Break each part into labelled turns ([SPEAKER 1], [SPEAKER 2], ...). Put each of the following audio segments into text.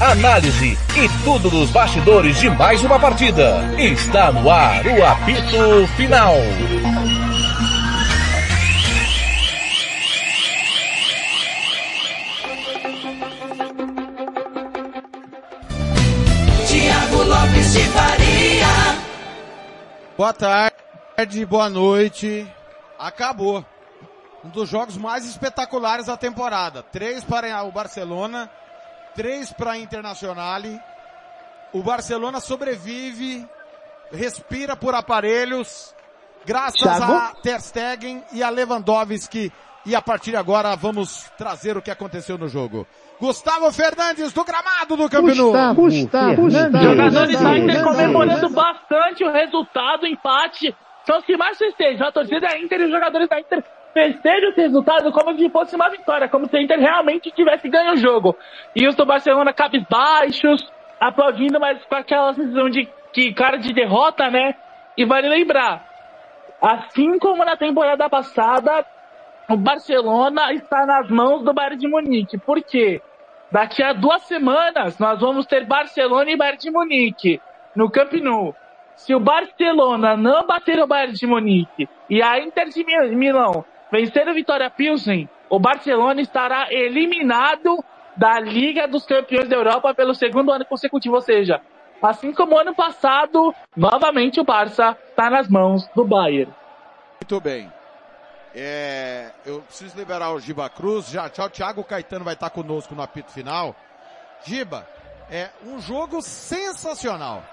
[SPEAKER 1] análise e tudo dos bastidores de mais uma partida. Está no ar o apito final.
[SPEAKER 2] Tiago Lopes de Faria.
[SPEAKER 3] Boa tarde, boa noite. Acabou. Um dos jogos mais espetaculares da temporada. Três para o Barcelona, três para a Internacional. O Barcelona sobrevive, respira por aparelhos, graças
[SPEAKER 4] Thiago?
[SPEAKER 3] a Ter Stegen e a Lewandowski. E a partir de agora vamos trazer o que aconteceu no jogo. Gustavo Fernandes do gramado do Camp Nou.
[SPEAKER 4] Gustavo, Gustavo, Gustavo.
[SPEAKER 5] Jogadores da Inter comemorando bastante o resultado, o empate. São os que mais festejam. A torcida da Inter e os jogadores da Inter festejam esse resultado como se fosse uma vitória, como se a Inter realmente tivesse ganho o jogo. E os do Barcelona cabisbaixos, aplaudindo, mas com aquela sensação de que cara de derrota, né? E vale lembrar, assim como na temporada passada, o Barcelona está nas mãos do Bayern de Munique. Por quê? Daqui a duas semanas nós vamos ter Barcelona e Bayern de Munique no Camp Nou. Se o Barcelona não bater o Bayern de Munique e a Inter de Mi- Milão vencer o Vitória Pilsen, o Barcelona estará eliminado da Liga dos Campeões da Europa pelo segundo ano consecutivo. Ou seja, assim como ano passado, novamente o Barça está nas mãos do Bayern.
[SPEAKER 3] Muito bem. É, eu preciso liberar o Giba Cruz. Já, tchau, Thiago Caetano vai estar conosco no apito final. Giba, é um jogo sensacional.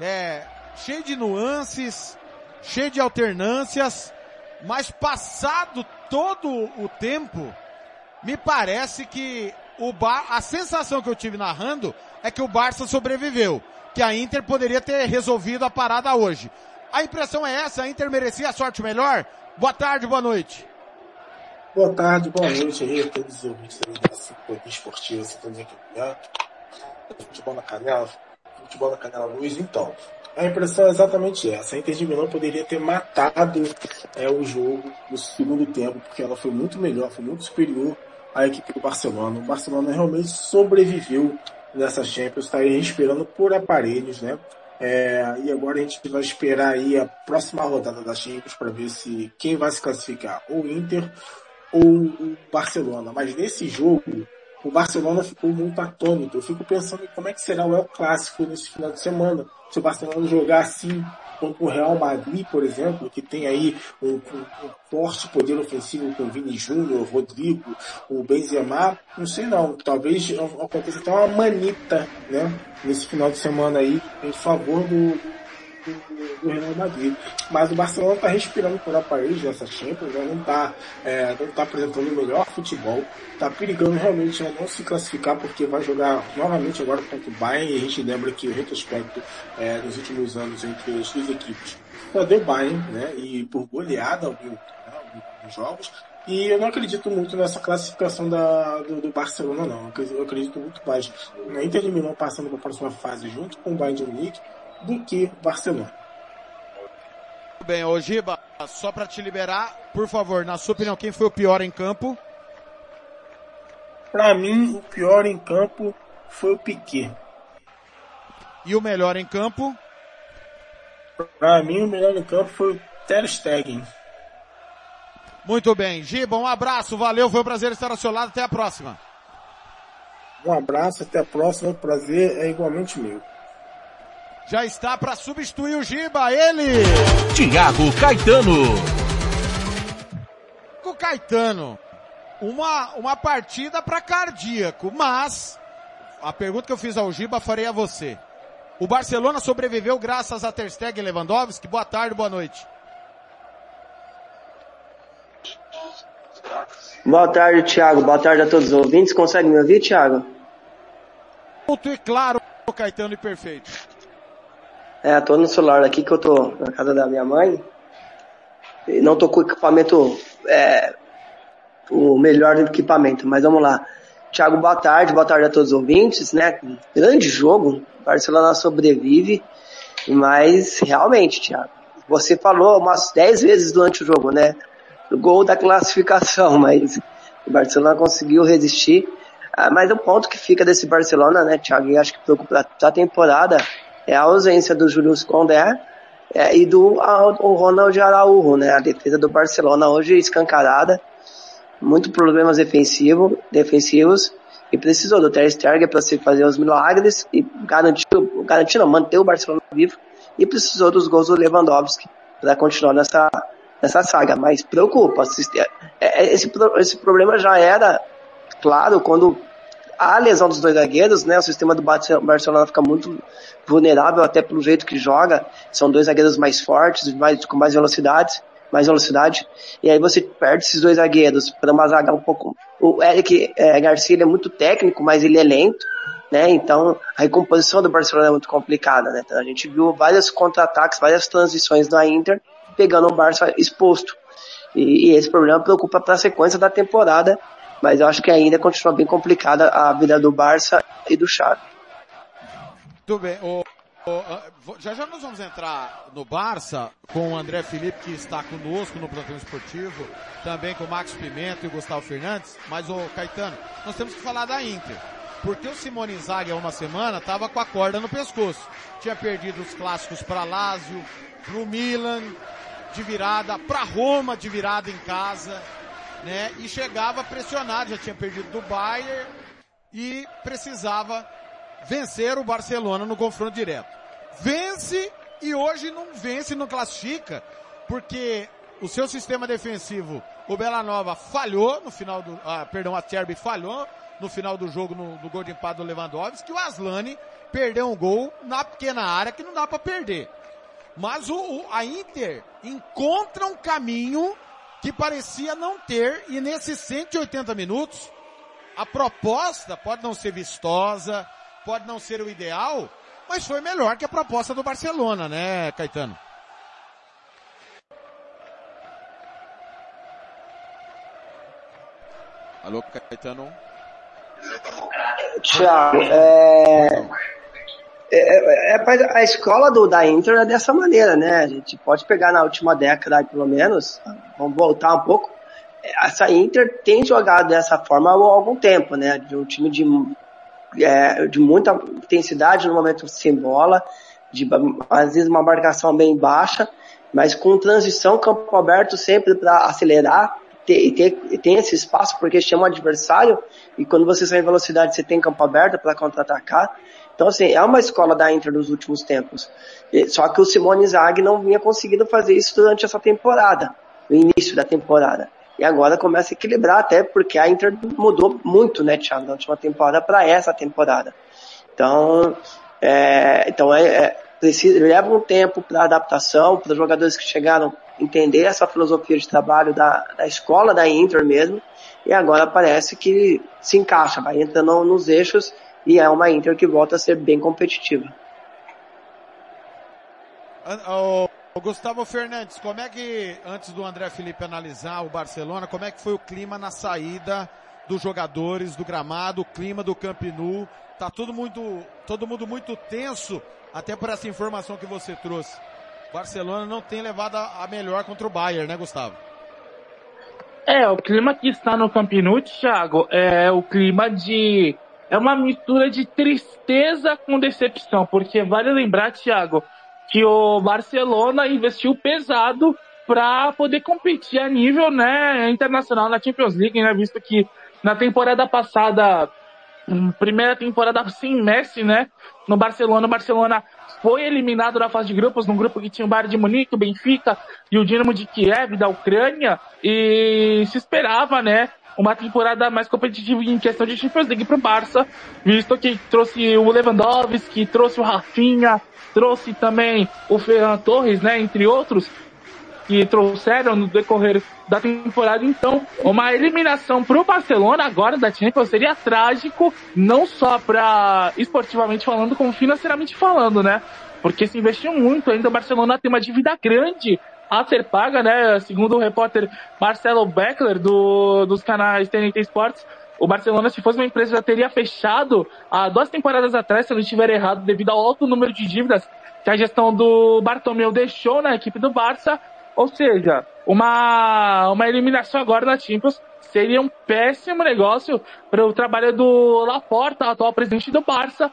[SPEAKER 3] É, cheio de nuances, cheio de alternâncias, mas passado todo o tempo, me parece que o Bar, a sensação que eu tive narrando é que o Barça sobreviveu, que a Inter poderia ter resolvido a parada hoje. A impressão é essa, a Inter merecia a sorte melhor? Boa tarde, boa noite.
[SPEAKER 6] Boa tarde, boa noite aí a todos os ouvintes da Sintonia Esportiva, Sintonia Campeonato, Futebol na Canela, Futebol na Canela Luz. Então, a impressão é exatamente essa. A Inter de Milão poderia ter matado é, o jogo no segundo tempo, porque ela foi muito melhor, foi muito superior à equipe do Barcelona. O Barcelona realmente sobreviveu nessa Champions, está aí respirando por aparelhos, né? É, e agora a gente vai esperar aí a próxima rodada da Champions para ver se quem vai se classificar, ou o Inter ou o Barcelona. Mas nesse jogo, o Barcelona ficou muito atônito. Eu fico pensando em como é que será o El Clássico nesse final de semana. Se o Barcelona jogar assim contra o Real Madrid, por exemplo, que tem aí um, um- um forte poder ofensivo com o Vini Júnior, Rodrigo, o Benzema, não sei não. Talvez aconteça até uma manita, né? Nesse final de semana aí, em favor do, do, Real Madrid. Mas o Barcelona está respirando por aparelhos nessa Champions, né? não está não tá apresentando o melhor futebol, está perigando realmente a não se classificar porque vai jogar novamente agora contra o Bayern e a gente lembra que o retrospecto é, nos últimos anos entre as duas equipes só deu Bayern, né? E por goleada algum, né? alguns jogos. E eu não acredito muito nessa classificação da, do, do Barcelona, não. Eu acredito- muito mais na Inter Milão passando para a próxima fase junto com o Bayern de Munique do que Barcelona.
[SPEAKER 3] Muito bem, ô Giba, só para te liberar, por favor, na sua opinião, quem foi o pior em campo?
[SPEAKER 6] Para mim, o pior em campo foi o Piquet.
[SPEAKER 3] E o melhor em campo?
[SPEAKER 6] Para mim, o melhor em campo foi o Ter Stegen.
[SPEAKER 3] Muito bem. Giba, um abraço, valeu, foi um prazer estar ao seu lado, até a próxima.
[SPEAKER 6] Um abraço, até a próxima. O prazer é igualmente meu.
[SPEAKER 3] Já está para substituir o Giba, ele!
[SPEAKER 1] Tiago Caetano.
[SPEAKER 3] O Caetano. Uma, uma partida para cardíaco, mas a pergunta que eu fiz ao Giba farei a você. O Barcelona sobreviveu graças a Ter Stegen e Lewandowski? Boa tarde, boa noite.
[SPEAKER 4] Boa tarde, Thiago. Boa tarde a todos os ouvintes. Consegue me ouvir, Thiago?
[SPEAKER 3] Alto e claro, Caetano e perfeito.
[SPEAKER 4] É, tô no celular aqui que eu tô na casa da minha mãe. E não tô com equipamento, é, o melhor equipamento, mas vamos lá. Thiago, boa tarde, boa tarde a todos os ouvintes, né? Grande jogo, Barcelona sobrevive, mas realmente, Thiago, você falou umas 10 vezes durante o jogo, né? O gol da classificação, mas o Barcelona conseguiu resistir. Ah, mas o ponto que fica desse Barcelona, né, Thiago, e acho que preocupa a temporada é a ausência do Julius Condé é, e do o Ronald Araújo, né? A defesa do Barcelona hoje escancarada, muito problemas defensivo, defensivos e precisou do Ter Stegen para se fazer os milagres e garantir, garantir não, manter o Barcelona vivo e precisou dos gols do Lewandowski para continuar nessa nessa saga, mas preocupa. É, é, esse, esse problema já era claro quando a lesão dos dois zagueiros, né? O sistema do Barcelona fica muito vulnerável até pelo jeito que joga. São dois zagueiros mais fortes, mais, com mais velocidade, mais velocidade. E aí você perde esses dois zagueiros para uma zaga um pouco. O Eric é, Garcia é muito técnico, mas ele é lento. Né? Então a recomposição do Barcelona é muito complicada, né? Então a gente viu vários contra-ataques, várias transições da Inter pegando o Barça exposto. E, e esse problema preocupa para a sequência da temporada mas eu acho que ainda continua bem complicada a vida do Barça e do Xavi.
[SPEAKER 3] Tudo bem. O, o, já já nós vamos entrar no Barça com o André Felipe que está conosco no plantão esportivo, também com o Max Pimenta e o Gustavo Fernandes, mas o Caetano, nós temos que falar da Inter. Porque o Simone Inzaghi há uma semana estava com a corda no pescoço. Tinha perdido os clássicos para Lazio, para o Milan de virada, para Roma de virada em casa né? E chegava pressionado, já tinha perdido do Bayern e precisava vencer o Barcelona no confronto direto. Vence e hoje não vence, não classifica, porque o seu sistema defensivo, o Belanova falhou no final do, ah, perdão, a Cherby falhou no final do jogo no, no gol de empate do Lewandowski, o Aslani perdeu um gol na pequena área que não dá para perder. Mas o, o, a Inter encontra um caminho que parecia não ter, e nesses 180 minutos, a proposta pode não ser vistosa, pode não ser o ideal, mas foi melhor que a proposta do Barcelona, né, Caetano? Alô, Caetano?
[SPEAKER 4] Tiago, é... É, é, é, a escola do, da Inter é dessa maneira, né? A gente pode pegar na última década, pelo menos, vamos voltar um pouco. Essa Inter tem jogado dessa forma há algum tempo, né? De um time de, é, de muita intensidade no momento sem bola, de às vezes uma marcação bem baixa, mas com transição, campo aberto sempre para acelerar e ter, esse espaço porque chama o adversário e quando você sai em velocidade você tem campo aberto para contra-atacar. Então, assim, é uma escola da Inter dos últimos tempos. Só que o Simone Zag não vinha conseguindo fazer isso durante essa temporada, no início da temporada. E agora começa a equilibrar, até porque a Inter mudou muito, né, Thiago, da última temporada para essa temporada. Então, é, então é, é, precisa, leva um tempo para adaptação, para os jogadores que chegaram entender essa filosofia de trabalho da, da escola da Inter mesmo, e agora parece que se encaixa, vai entrando nos eixos e é uma Inter que volta a ser bem competitiva.
[SPEAKER 3] O, o Gustavo Fernandes, como é que, antes do André Felipe analisar o Barcelona, como é que foi o clima na saída dos jogadores do gramado, o clima do Camp Nou? Tá todo muito, todo mundo muito tenso, até por essa informação que você trouxe. Barcelona não tem levado a melhor contra o Bayern, né, Gustavo?
[SPEAKER 5] É, o clima que está no Camp Nou, Thiago, é o clima de é uma mistura de tristeza com decepção, porque vale lembrar, Thiago, que o Barcelona investiu pesado para poder competir a nível né, internacional na Champions League, né, visto que na temporada passada, hum, primeira temporada sem Messi, né, no Barcelona, o Barcelona foi eliminado na fase de grupos, num grupo que tinha o Bayern de Munique, o Benfica e o Dinamo de Kiev da Ucrânia, e se esperava, né, uma temporada mais competitiva em questão de Champions League pro Barça, visto que trouxe o Lewandowski, trouxe o Rafinha, trouxe também o Ferran Torres, né, entre outros, que trouxeram no decorrer da temporada. Então, uma eliminação pro Barcelona agora da Champions seria trágico, não só para esportivamente falando, como financeiramente falando, né? porque se investiu muito, ainda o Barcelona tem uma dívida grande a ser paga, né? Segundo o repórter Marcelo Beckler do, dos canais TNT Sports, o Barcelona, se fosse uma empresa, já teria fechado há duas temporadas atrás, se eu não estiver errado, devido ao alto número de dívidas que a gestão do Bartomeu deixou na equipe do Barça. Ou seja, uma, uma eliminação agora na Champions seria um péssimo negócio para o trabalho do Laporta, atual presidente do Barça,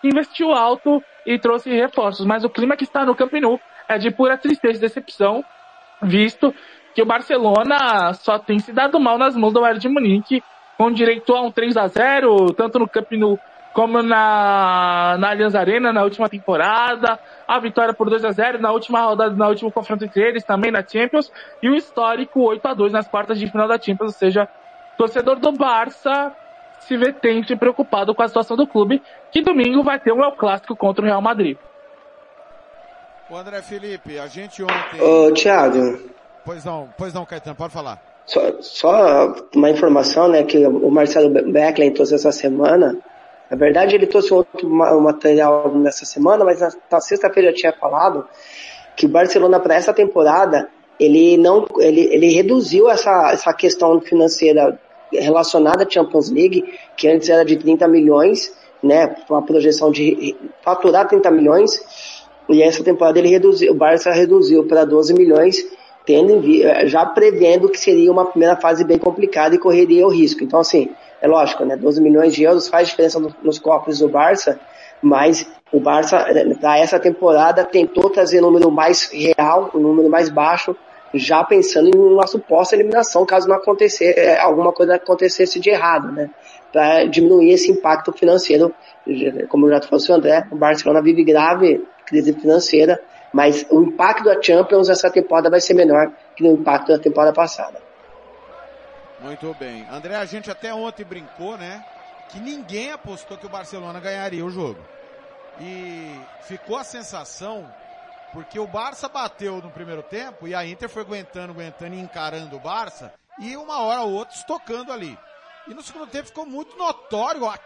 [SPEAKER 5] que investiu alto e trouxe reforços. Mas o clima que está no Camp Nou é de pura tristeza e decepção, visto que o Barcelona só tem se dado mal nas mãos do Bayern de Munique com direito a um 3 a 0 tanto no Camp Nou como na, na Allianz Arena na última temporada, a vitória por 2 a 0 na última rodada, na última confronto entre eles, também na Champions, e o histórico 8 a 2 nas quartas de final da Champions, ou seja, torcedor do Barça se vê tenso e preocupado com a situação do clube, que domingo vai ter um El Clássico contra o Real Madrid.
[SPEAKER 3] O André Felipe, a gente ontem...
[SPEAKER 4] Ô, Thiago.
[SPEAKER 3] Pois não, pois não, Caetano, pode falar.
[SPEAKER 4] Só, só uma informação, né, que o Marcelo Beckler trouxe essa semana. Na verdade, ele trouxe outro material nessa semana, mas na, na sexta-feira eu tinha falado que o Barcelona para essa temporada ele não ele, ele reduziu essa, essa questão financeira relacionada à Champions League, que antes era de 30 milhões, né, uma projeção de faturar 30 milhões, e essa temporada ele reduziu, o Barça reduziu para 12 milhões tendo eh, já prevendo que seria uma primeira fase bem complicada e correria o risco. Então, assim, é lógico, né? 12 milhões de euros faz diferença nos cofres do Barça, mas o Barça, eh, para essa temporada, tentou trazer um número mais real, um número mais baixo, já pensando em uma suposta eliminação, caso não acontecer, eh, alguma coisa acontecesse de errado, né? Para diminuir esse impacto financeiro. Como já falou o André, o Barcelona vive grave crise financeira, mas o impacto da Champions essa temporada vai ser menor que no impacto da temporada passada.
[SPEAKER 3] Muito bem. André, a gente até ontem brincou, né? Que ninguém apostou que o Barcelona ganharia o jogo. E ficou a sensação, porque o Barça bateu no primeiro tempo e a Inter foi aguentando, aguentando e encarando o Barça e uma hora ou outra estocando ali. E no segundo tempo ficou muito notório a,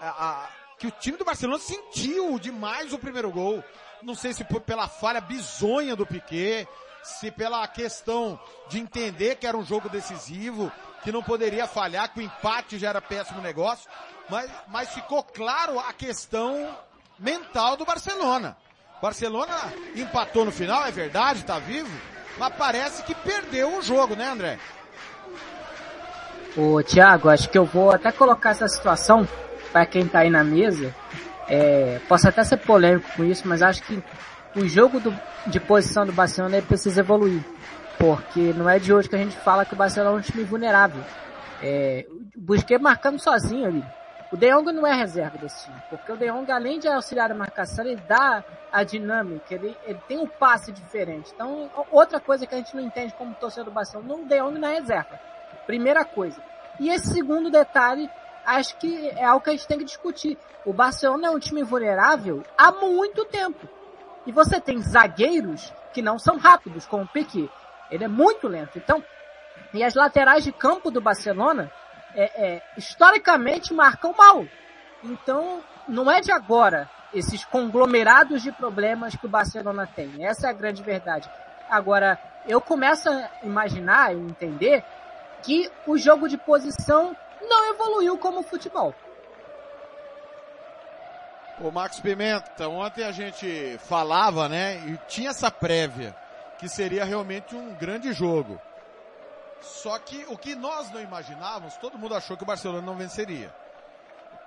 [SPEAKER 3] a, a, que o time do Barcelona sentiu demais o primeiro gol. Não sei se por, pela falha bizonha do Piquet, se pela questão de entender que era um jogo decisivo, que não poderia falhar, que o empate já era péssimo negócio, mas, mas ficou claro a questão mental do Barcelona. Barcelona empatou no final, é verdade, tá vivo, mas parece que perdeu o jogo, né André?
[SPEAKER 7] Ô Thiago, acho que eu vou até colocar essa situação para quem tá aí na mesa, é, posso até ser polêmico com isso, mas acho que o jogo do, de posição do Barcelona precisa evoluir. Porque não é de hoje que a gente fala que o Barcelona é um time vulnerável. É, o Busquets marcando sozinho ali. O De Jong não é reserva desse time, porque o De Jong, além de auxiliar a marcação, ele dá a dinâmica, ele, ele tem um passe diferente. Então, outra coisa que a gente não entende como torcedor do Barcelona, o De Jong não é reserva. Primeira coisa. E esse segundo detalhe acho que é algo que a gente tem que discutir. O Barcelona é um time vulnerável há muito tempo. E você tem zagueiros que não são rápidos, como o Piquet. Ele é muito lento. Então, e as laterais de campo do Barcelona, é, é, historicamente, marcam mal. Então, não é de agora esses conglomerados de problemas que o Barcelona tem. Essa é a grande verdade. Agora, eu começo a imaginar e entender que o jogo de posição não evoluiu como futebol.
[SPEAKER 3] O Max Pimenta, ontem a gente falava, né, e tinha essa prévia, que seria realmente um grande jogo. Só que o que nós não imaginávamos, todo mundo achou que o Barcelona não venceria.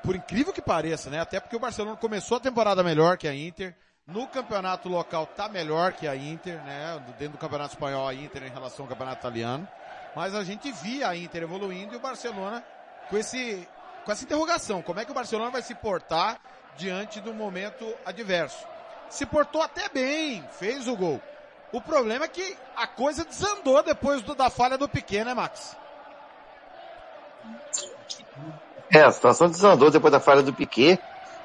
[SPEAKER 3] Por incrível que pareça, né, até porque o Barcelona começou a temporada melhor que a Inter, no campeonato local tá melhor que a Inter, né, dentro do campeonato espanhol a Inter em relação ao campeonato italiano, mas a gente via a Inter evoluindo e o Barcelona com esse com essa interrogação, como é que o Barcelona vai se portar diante do momento adverso? Se portou até bem, fez o gol. O problema é que a coisa desandou depois do, da falha do Piquet, né, Max?
[SPEAKER 8] É, a situação desandou depois da falha do Piquet.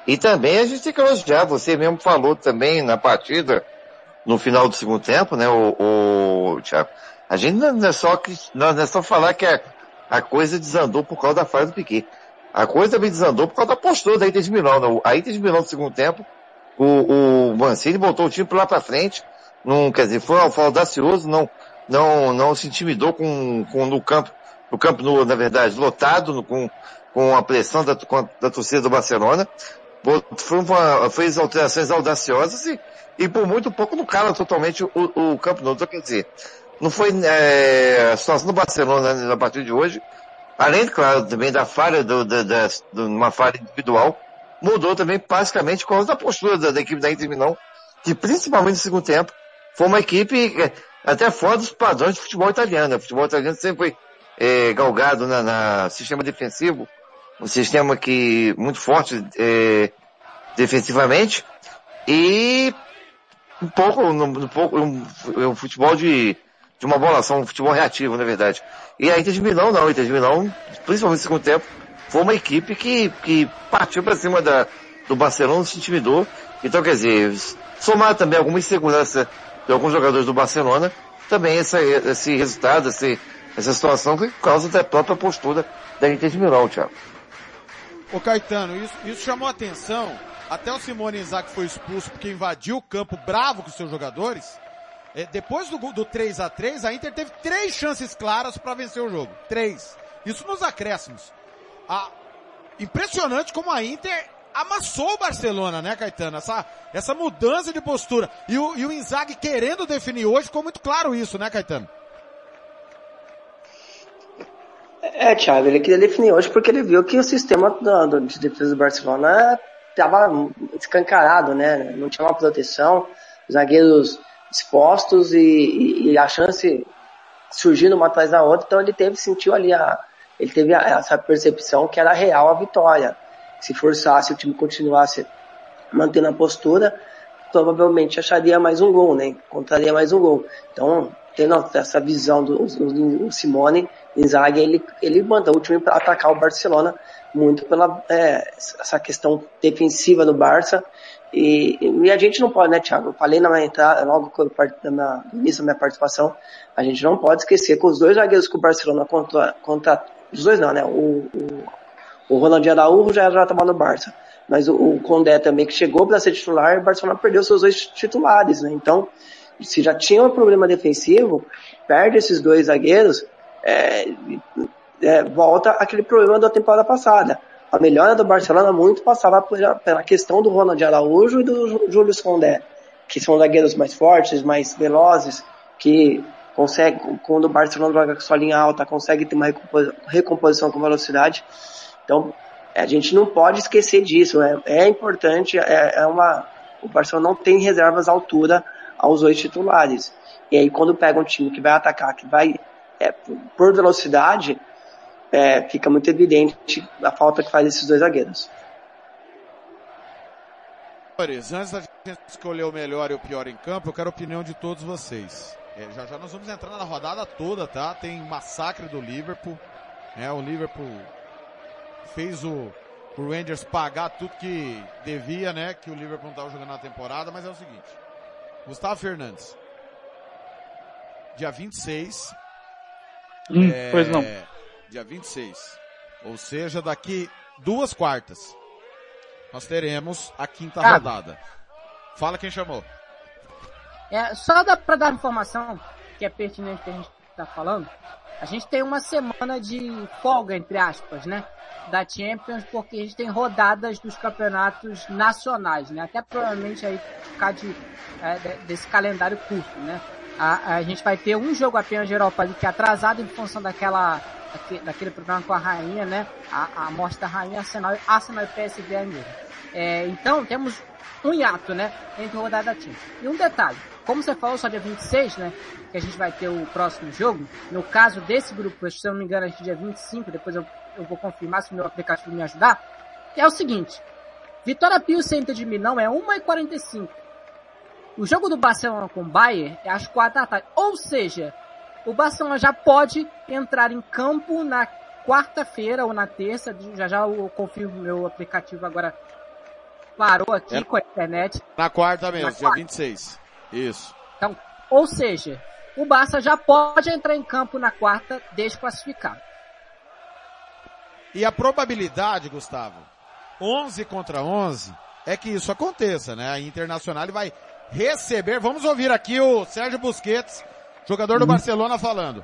[SPEAKER 8] E também a gente tem que elogiar, você mesmo falou também na partida, no final do segundo tempo, né, o, o Thiago. A gente não é só, não é só falar que é a coisa desandou por causa da falha do Piquet. A coisa também desandou por causa da postura da Inter de Milão. Né? A Inter de Milão no segundo tempo o, o Mancini botou o time lá para frente, não, quer dizer, foi, foi audacioso, não, não, não se intimidou com, com no campo, no campo, no, na verdade, lotado, no, com, com a pressão da, com, da torcida do Barcelona, foi uma, fez alterações audaciosas e, e por muito pouco não cala totalmente o, o campo novo. Então, quer dizer, não foi é, a situação do Barcelona né, a partir de hoje, além, claro, também da falha, do, da, da, de uma falha individual, mudou também basicamente por causa da postura da, da equipe da Inter Milão, que principalmente no segundo tempo, foi uma equipe é, até fora dos padrões de futebol italiano. O futebol italiano sempre foi é, galgado na, na, sistema defensivo, um sistema que muito forte é, defensivamente e um pouco, um, pouco um, um futebol de, de uma bola só, um futebol reativo, na verdade. E a Inter de Milão não, a Inter de Milão, principalmente no segundo tempo, foi uma equipe que, que partiu para cima da, do Barcelona, se intimidou. Então, quer dizer, somar também alguma insegurança de alguns jogadores do Barcelona, também essa, esse resultado, esse, essa situação por causa da própria postura da Inter de Milão, Thiago.
[SPEAKER 3] Ô Caetano, isso, isso chamou atenção. Até o Simone Inzaghi foi expulso porque invadiu o campo bravo com seus jogadores. É, depois do, do 3 a 3 a Inter teve três chances claras para vencer o jogo. Três. Isso nos acréscimos. Impressionante como a Inter amassou o Barcelona, né, Caetano? Essa, essa mudança de postura. E o, e o Inzaghi querendo definir hoje, ficou muito claro isso, né, Caetano?
[SPEAKER 4] É, Thiago, ele queria definir hoje porque ele viu que o sistema do, do, de defesa do Barcelona estava escancarado, né? Não tinha uma proteção, zagueiros expostos e, e, a chance surgindo uma atrás da outra, então ele teve, sentiu ali a, ele teve a, essa percepção que era real a vitória. Se forçasse o time continuasse mantendo a postura, provavelmente acharia mais um gol, né? Encontraria mais um gol. Então, tendo essa visão do, do Simone, Inzaghi, ele, ele mandou o time para atacar o Barcelona muito pela é, essa questão defensiva do Barça. E, e, a gente não pode, né, Thiago? Eu falei na minha entrada, logo na, no início da minha participação, a gente não pode esquecer que os dois zagueiros que o Barcelona contra, contra os dois não, né? O, o, o Ronaldinho Araújo já estava no Barça. Mas o, o Condé também, que chegou para ser titular, o Barcelona perdeu seus dois titulares, né? Então, se já tinha um problema defensivo, perde esses dois zagueiros, é, é, volta aquele problema da temporada passada. A melhora do Barcelona muito passava pela questão do Ronald Araújo e do Júlio Condé, que são zagueiros mais fortes, mais velozes, que consegue, quando o Barcelona joga com sua linha alta, consegue ter uma recomposição com velocidade. Então, a gente não pode esquecer disso. É, é importante, é, é, uma, o Barcelona não tem reservas à altura aos oito titulares. E aí, quando pega um time que vai atacar, que vai é, por velocidade, é, fica muito evidente a falta que faz esses dois zagueiros.
[SPEAKER 3] Antes da gente escolher o melhor e o pior em campo, eu quero a opinião de todos vocês. É, já já nós vamos entrar na rodada toda, tá? Tem massacre do Liverpool. É, o Liverpool fez o, o Rangers pagar tudo que devia, né? Que o Liverpool não estava jogando na temporada, mas é o seguinte. Gustavo Fernandes. Dia 26.
[SPEAKER 5] Hum, é, pois não.
[SPEAKER 3] Dia 26. Ou seja, daqui duas quartas. Nós teremos a quinta ah. rodada. Fala quem chamou.
[SPEAKER 7] É, só dá pra dar informação que é pertinente que a gente tá falando. A gente tem uma semana de folga, entre aspas, né? Da Champions, porque a gente tem rodadas dos campeonatos nacionais, né? Até provavelmente aí por causa de, é, desse calendário curto, né? A, a, gente vai ter um jogo apenas de Europa League que é atrasado em função daquela, daquele, daquele programa com a rainha, né? A, a morte da rainha, Arsenal, Arsenal e PSV. É, então, temos um hiato, né? Entre rodada da Champions. E um detalhe, como você falou, só dia 26, né? Que a gente vai ter o próximo jogo. No caso desse grupo, se eu não me engano, é dia 25, depois eu, eu vou confirmar se o meu aplicativo me ajudar. É o seguinte. Vitória Pio Center de Milão é 1h45. O jogo do Barcelona com o Bayern é às 4 da tarde. Ou seja, o Barcelona já pode entrar em campo na quarta-feira ou na terça. Já já eu confirmo meu aplicativo agora parou aqui é com a internet.
[SPEAKER 3] Na quarta mesmo, na dia quarta. 26. Isso.
[SPEAKER 7] Então, ou seja, o Barça já pode entrar em campo na quarta desclassificado.
[SPEAKER 3] E a probabilidade, Gustavo, 11 contra 11, é que isso aconteça, né? A Internacional vai receber, vamos ouvir aqui o Sérgio Busquets, jogador do Barcelona falando.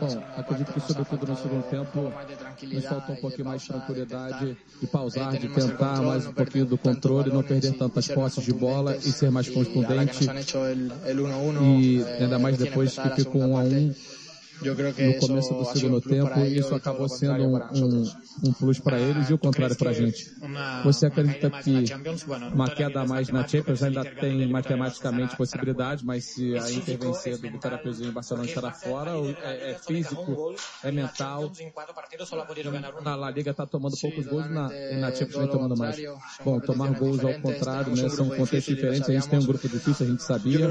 [SPEAKER 9] Bom, acredito que sobretudo no segundo tempo nos faltou um pouquinho mais de tranquilidade, de pausar, de tentar mais um pouquinho do controle, não perder tantas posses de bola e ser mais contundente. E ainda mais depois que ficou um a um no começo do segundo tempo e isso acabou sendo um, um, um plus para eles e o contrário para a gente. Você acredita que uma queda a mais na Champions ainda tem matematicamente possibilidade, mas se a Inter vencer do Vitória Pilsen em Barcelona estará fora, é, é, físico, é mental. Na La Liga está tomando poucos gols na, na Champions vem tomando mais. Bom, tomar gols ao contrário, né, são contextos diferentes, a gente tem um grupo difícil, a gente sabia.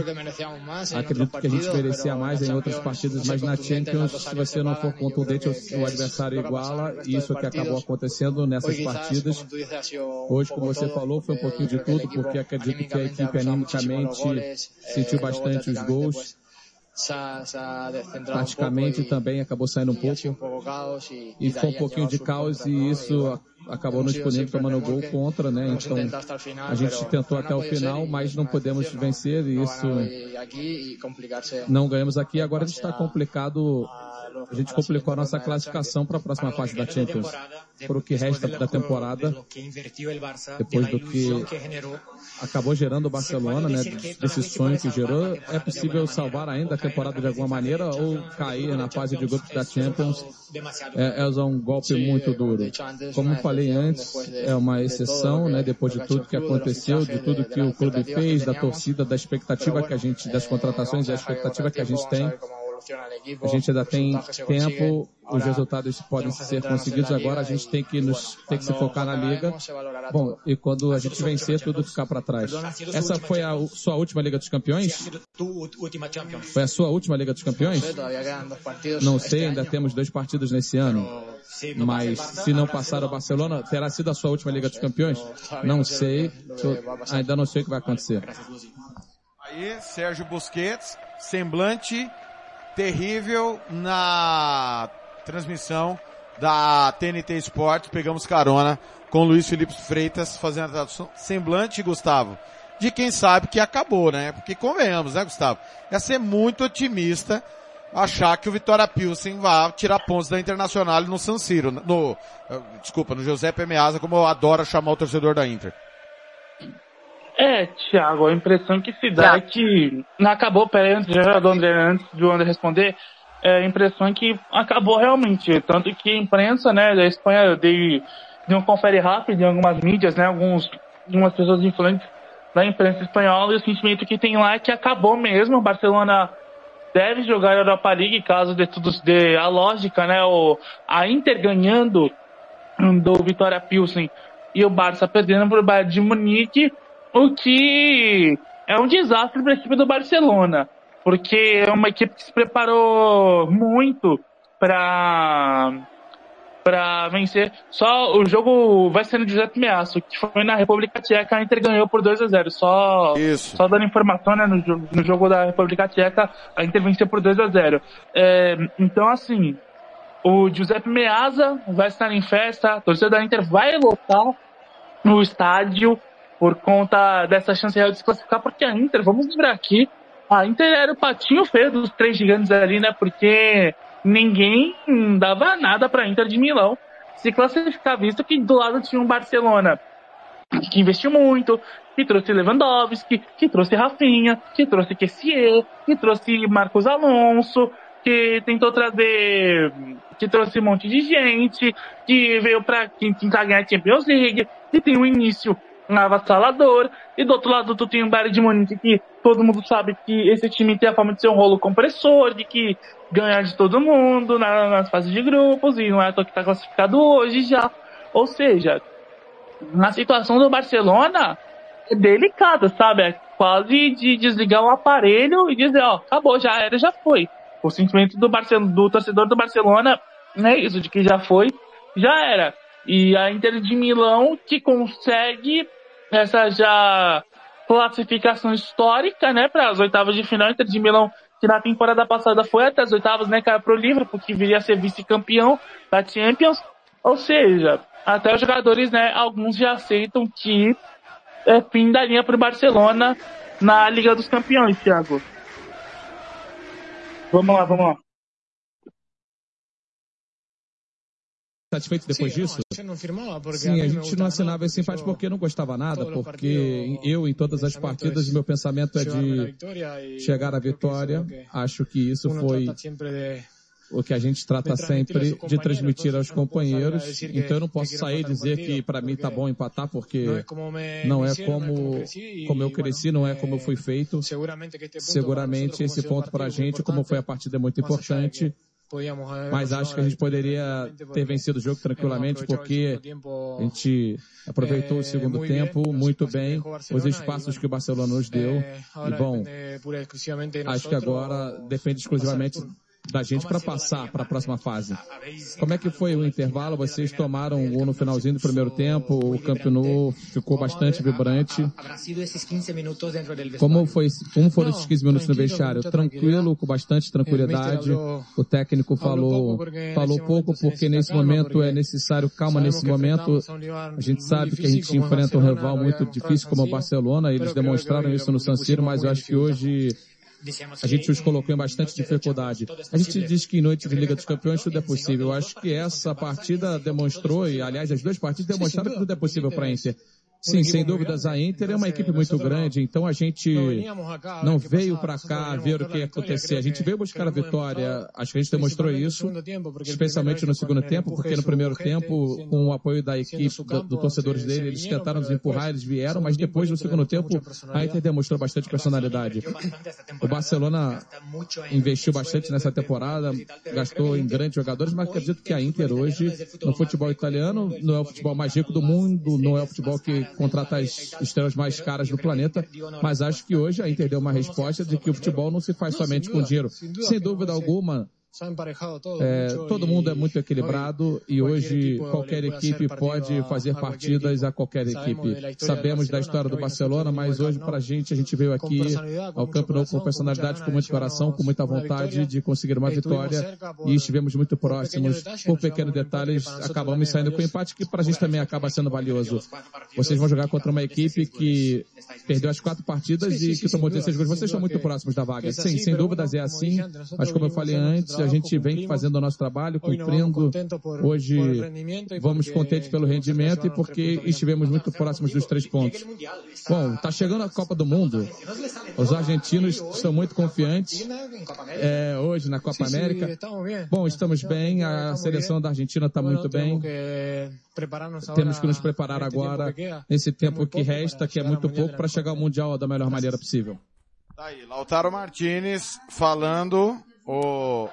[SPEAKER 9] Acredito que a gente merecia mais em outras partidas, mas na Champions Champions, se você não for contundente, o adversário iguala, e isso que acabou acontecendo nessas partidas. Hoje, como você falou, foi um pouquinho de tudo, porque acredito que a equipe animicamente sentiu bastante os gols. Praticamente também acabou saindo um pouco. E foi um pouquinho de caos e isso acabou nos punindo tomando gol contra, né? Então a gente tentou até o final, mas não podemos vencer e isso não ganhamos aqui. Agora a gente está complicado a gente complicou a nossa classificação para a próxima fase da Champions. Por o que resta da temporada, depois do que acabou gerando o Barcelona, né, desse sonho que gerou, é possível salvar ainda a temporada de alguma maneira ou cair na fase de grupos da Champions é, é um golpe muito duro. Como falei antes, é uma exceção, né, depois de tudo que aconteceu, de tudo que o clube fez, da torcida, da expectativa que a gente, das contratações e a expectativa que a gente tem. A gente ainda tem tempo, os resultados podem ser conseguidos agora, a gente tem que nos, tem que se focar na liga. Bom, e quando a gente vencer, tudo ficar para trás. Essa foi a sua última Liga dos Campeões? Foi a sua última Liga dos Campeões? Não sei, ainda temos dois partidos nesse ano. Mas se não passar o Barcelona, terá sido a sua última Liga dos Campeões? Não sei, ainda não sei o que vai acontecer.
[SPEAKER 3] Aí, Sérgio Busquets, semblante terrível na transmissão da TNT Sports. Pegamos carona com Luiz Felipe Freitas fazendo a tradução. Semblante, Gustavo, de quem sabe que acabou, né? Porque convenhamos, né, Gustavo? É ser muito otimista achar que o Vitória Pilsen vai tirar pontos da Internacional no San Siro, no, eh, desculpa, no Giuseppe Meazza, como eu adoro chamar o torcedor da Inter.
[SPEAKER 5] É, Thiago, a impressão que se dá é que não acabou, peraí, antes, já do André, antes do André responder, é a impressão que acabou realmente, tanto que a imprensa, né, da Espanha dei, deu um confere rápido em algumas mídias, né, alguns, algumas pessoas influentes da imprensa espanhola, e o sentimento que tem lá é que acabou mesmo, o Barcelona deve jogar a Europa League, caso de tudo, de a lógica, né, o, a Inter ganhando do Vitória Pilsen e o Barça perdendo para o Bayern de Munique, o que é um desastre para a equipe do Barcelona, porque é uma equipe que se preparou muito para para vencer. Só o jogo vai ser no Giuseppe Measso, que foi na República Tcheca, a Inter ganhou por 2 a 0. Só
[SPEAKER 3] Isso.
[SPEAKER 5] só dando informação, né, no, no jogo da República Tcheca, a Inter venceu por 2 a 0. É, então assim, o Giuseppe Meazza vai estar em festa, a torcida da Inter vai lotar no estádio por conta dessa chance real de se classificar, porque a Inter, vamos lembrar aqui, a Inter era o patinho feio dos três gigantes ali, né? Porque ninguém dava nada para a Inter de Milão se classificar, visto que do lado tinha um Barcelona que investiu muito, que trouxe Lewandowski, que trouxe Rafinha, que trouxe Kessier, que trouxe Marcos Alonso, que tentou trazer, que trouxe um monte de gente, que veio para tentar ganhar a Champions League, que tem um início avassalador. E do outro lado tu tem o Bayern de Munique que todo mundo sabe que esse time tem a forma de ser um rolo compressor, de que ganhar de todo mundo na, nas fases de grupos e não é à que tá classificado hoje já. Ou seja, na situação do Barcelona é delicada, sabe? É quase de desligar o aparelho e dizer, ó, acabou, já era, já foi. O sentimento do, Barcelona, do torcedor do Barcelona é isso, de que já foi, já era. E a Inter de Milão que consegue essa já classificação histórica, né, para as oitavas de final. Inter de Milão que na temporada passada foi até as oitavas, né, cara, pro livro, porque viria a ser vice-campeão da Champions. Ou seja, até os jogadores, né, alguns já aceitam que é fim da linha para o Barcelona na Liga dos Campeões, Thiago. Vamos lá, vamos lá.
[SPEAKER 9] Satisfeito depois disso? Sim, a gente não assinava esse empate porque não gostava nada, porque eu, em todas as partidas, meu pensamento é de chegar à vitória. Acho que isso foi o que a gente trata sempre de transmitir aos companheiros. Então eu não posso sair e dizer que para mim tá bom empatar, porque não é como, como eu cresci, não é como eu fui feito. Seguramente esse ponto para a gente, como foi a partida, é muito importante. Mas acho que a gente poderia ter vencido o jogo tranquilamente porque a gente aproveitou o segundo tempo muito bem, os espaços que o Barcelona nos deu. E bom, acho que agora depende exclusivamente da gente para passar para a próxima fase. Como é que foi o intervalo? Vocês tomaram um gol no finalzinho do primeiro tempo, o Camp Nou ficou bastante vibrante. Como foi, como foram esses 15 minutos no vestiário? Tranquilo, com bastante tranquilidade. O técnico falou, falou pouco porque nesse momento é necessário calma nesse momento. A gente sabe que a gente enfrenta um rival muito difícil como o Barcelona, eles demonstraram isso no San Siro, mas eu acho que hoje a gente os colocou em bastante dificuldade. A gente diz que em noite de Liga dos Campeões tudo é possível. Eu acho que essa partida demonstrou, e aliás as duas partidas demonstraram que tudo é possível para a Inter. Sim, sem dúvidas, a Inter é uma equipe muito grande, então a gente não veio para cá ver o que ia acontecer. A gente veio buscar a vitória, acho que a gente demonstrou isso, especialmente no segundo tempo, porque no primeiro tempo, com o apoio da equipe, do, do torcedores dele, eles tentaram nos empurrar, eles vieram, mas depois no segundo tempo, a Inter demonstrou bastante personalidade. O Barcelona investiu bastante nessa temporada, gastou em grandes jogadores, mas acredito que a Inter hoje, no futebol italiano, não é o futebol mais rico do mundo, não é o futebol que contratar as estrelas mais caras do planeta, mas acho que hoje a Inter deu uma resposta de que o futebol não se faz somente com dinheiro. Sem dúvida alguma, é, todo mundo é muito equilibrado e hoje qualquer equipe pode fazer partidas a qualquer equipe. Sabemos da história do Barcelona, mas hoje para a gente, a gente veio aqui ao Campo Nou com personalidade, com muito coração, com muita vontade de conseguir uma vitória e estivemos muito próximos. Por pequenos detalhes, acabamos saindo com empate, que para a gente também acaba sendo valioso. Vocês vão jogar contra uma equipe que perdeu as quatro partidas e que tomou 16 gols. Vocês estão muito próximos da vaga. Sim, sem dúvidas é assim, mas como eu falei antes, a gente vem fazendo o nosso trabalho, cumprindo. Hoje vamos contentes pelo rendimento e porque estivemos muito próximos dos três pontos. Bom, está chegando a Copa do Mundo. Os argentinos estão muito confiantes é, hoje na Copa América. Bom, estamos bem. A seleção da Argentina está muito bem. Temos que nos preparar agora nesse tempo que resta, que é muito pouco, para chegar ao Mundial da melhor maneira possível.
[SPEAKER 3] Tá aí, Lautaro Martinez falando o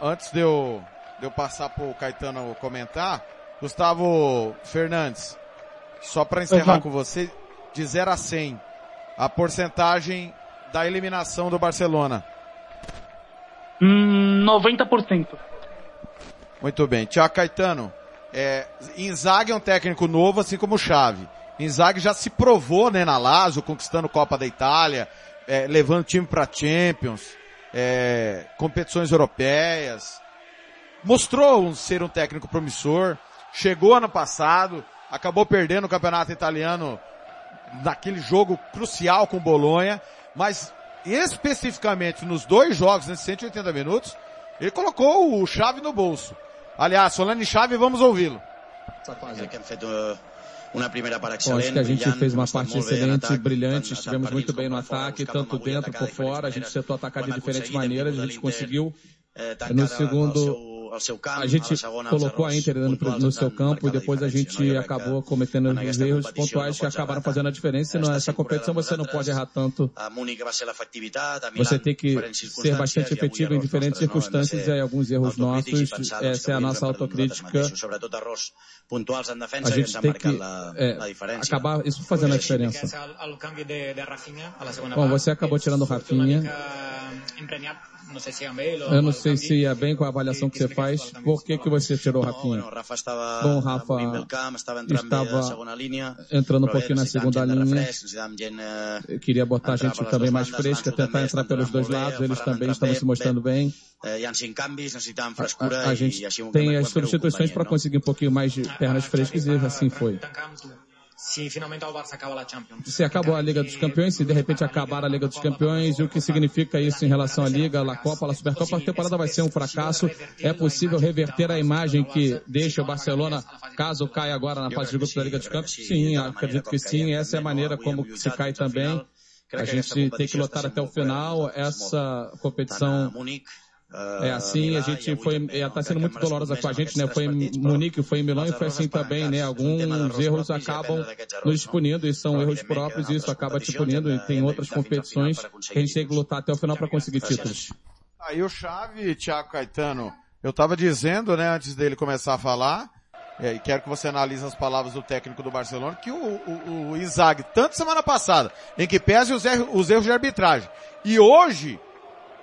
[SPEAKER 3] Antes de eu, de eu passar pro Caetano comentar, Gustavo Fernandes, só para encerrar uhum. com você, de 0 a 100, a porcentagem da eliminação do Barcelona.
[SPEAKER 5] Hum, 90%.
[SPEAKER 3] Muito bem. Tiago Caetano, é, Inzaghi é um técnico novo, assim como o Xavi. Inzaghi já se provou, né, na Lazio, conquistando Copa da Itália, é, levando o time para Champions é, competições europeias. Mostrou ser um técnico promissor. Chegou ano passado, acabou perdendo o campeonato italiano naquele jogo crucial com o Bolonha, mas especificamente nos dois jogos, nesses 180 minutos, ele colocou o chave no bolso. Aliás, Solane Chave, vamos ouvi-lo.
[SPEAKER 9] Bom, acho que a gente fez uma parte excelente, brilhante, estivemos muito bem no ataque, tanto dentro por fora, a gente tentou atacar de diferentes maneiras, a gente conseguiu. eh, no segundo a gente colocou a Inter no, no seu campo e depois a gente acabou cometendo os erros pontuais que acabaram fazendo a diferença. Nessa competição você não pode errar tanto. Você tem que ser bastante efetivo em diferentes circunstâncias e alguns erros nossos. Essa é a nossa autocrítica. A gente tem que é, acabar isso fazendo a diferença. Bom, você acabou tirando o Rafinha. Eu não sei se ia bem com a avaliação que você faz. Por que que você tirou o Rafinha? Bom, o Rafa estava entrando um pouquinho na segunda linha. Eu queria botar a gente também mais fresca, tentar entrar pelos dois lados. Eles também estão se mostrando bem. A, a gente tem as substituições para conseguir um pouquinho mais de pernas frescas e assim foi se finalmente o Barça acaba a Champions. Se acabou a Liga dos Campeões, se de repente acabar a Liga dos Campeões, e o que significa isso em relação à Liga, a Copa, a Supercopa, a temporada vai ser um fracasso. É possível reverter a imagem que deixa o Barcelona, caso caia agora na fase de grupo da Liga dos Campeões? Sim, acredito que sim. Essa é a maneira como se cai também. A gente tem que lutar até o final. Essa competição é assim, a gente foi, está sendo muito dolorosa com a gente, né? Foi em Munique, foi em Milão e foi assim também, né? Alguns erros acabam nos punindo e são erros próprios e isso acaba te punindo e tem outras competições que a gente tem que lutar até o final para conseguir títulos.
[SPEAKER 3] Aí o Chave, Thiago Caetano, eu estava dizendo, né, antes dele começar a falar, é, e quero que você analise as palavras do técnico do Barcelona, que o, o, o Izag, tanto semana passada, em que pese os erros, os erros de arbitragem, e hoje,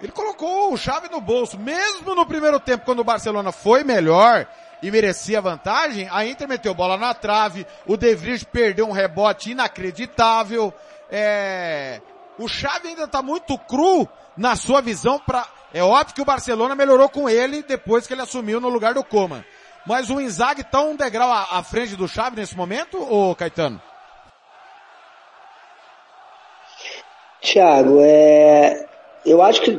[SPEAKER 3] ele colocou o chave no bolso. Mesmo no primeiro tempo, quando o Barcelona foi melhor e merecia vantagem, a Inter meteu bola na trave, o De Vries perdeu um rebote inacreditável. É... O Xavi ainda está muito cru na sua visão para... É óbvio que o Barcelona melhorou com ele depois que ele assumiu no lugar do Coman. Mas o Inzaghi está um degrau à, frente do Xavi nesse momento, ô Caetano?
[SPEAKER 4] Thiago, é, eu acho que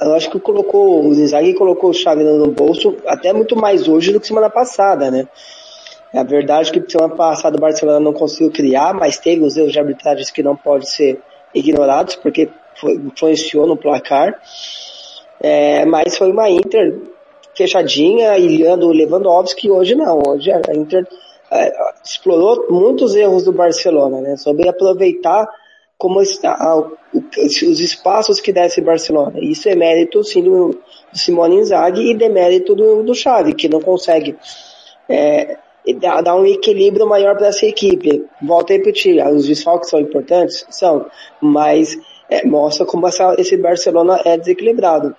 [SPEAKER 4] eu acho que colocou o Inzaghi colocou o Xavi no bolso até muito mais hoje do que semana passada, né? É a verdade que semana passada o Barcelona não conseguiu criar, mas teve os erros de arbitragem que não podem ser ignorados porque foi, influenciou no placar. É, mas foi uma Inter fechadinha, ilhando o Lewandowski, hoje não. Hoje a Inter é, explorou muitos erros do Barcelona, né? Soube aproveitar como está os espaços que desce Barcelona. Isso é mérito sim do, Simone Inzaghi e demérito do, do Xavi, que não consegue é, dar, dar, um equilíbrio maior para essa equipe. Volto a repetir, os desfalques são importantes? São, mas é, mostra como essa, esse Barcelona é desequilibrado.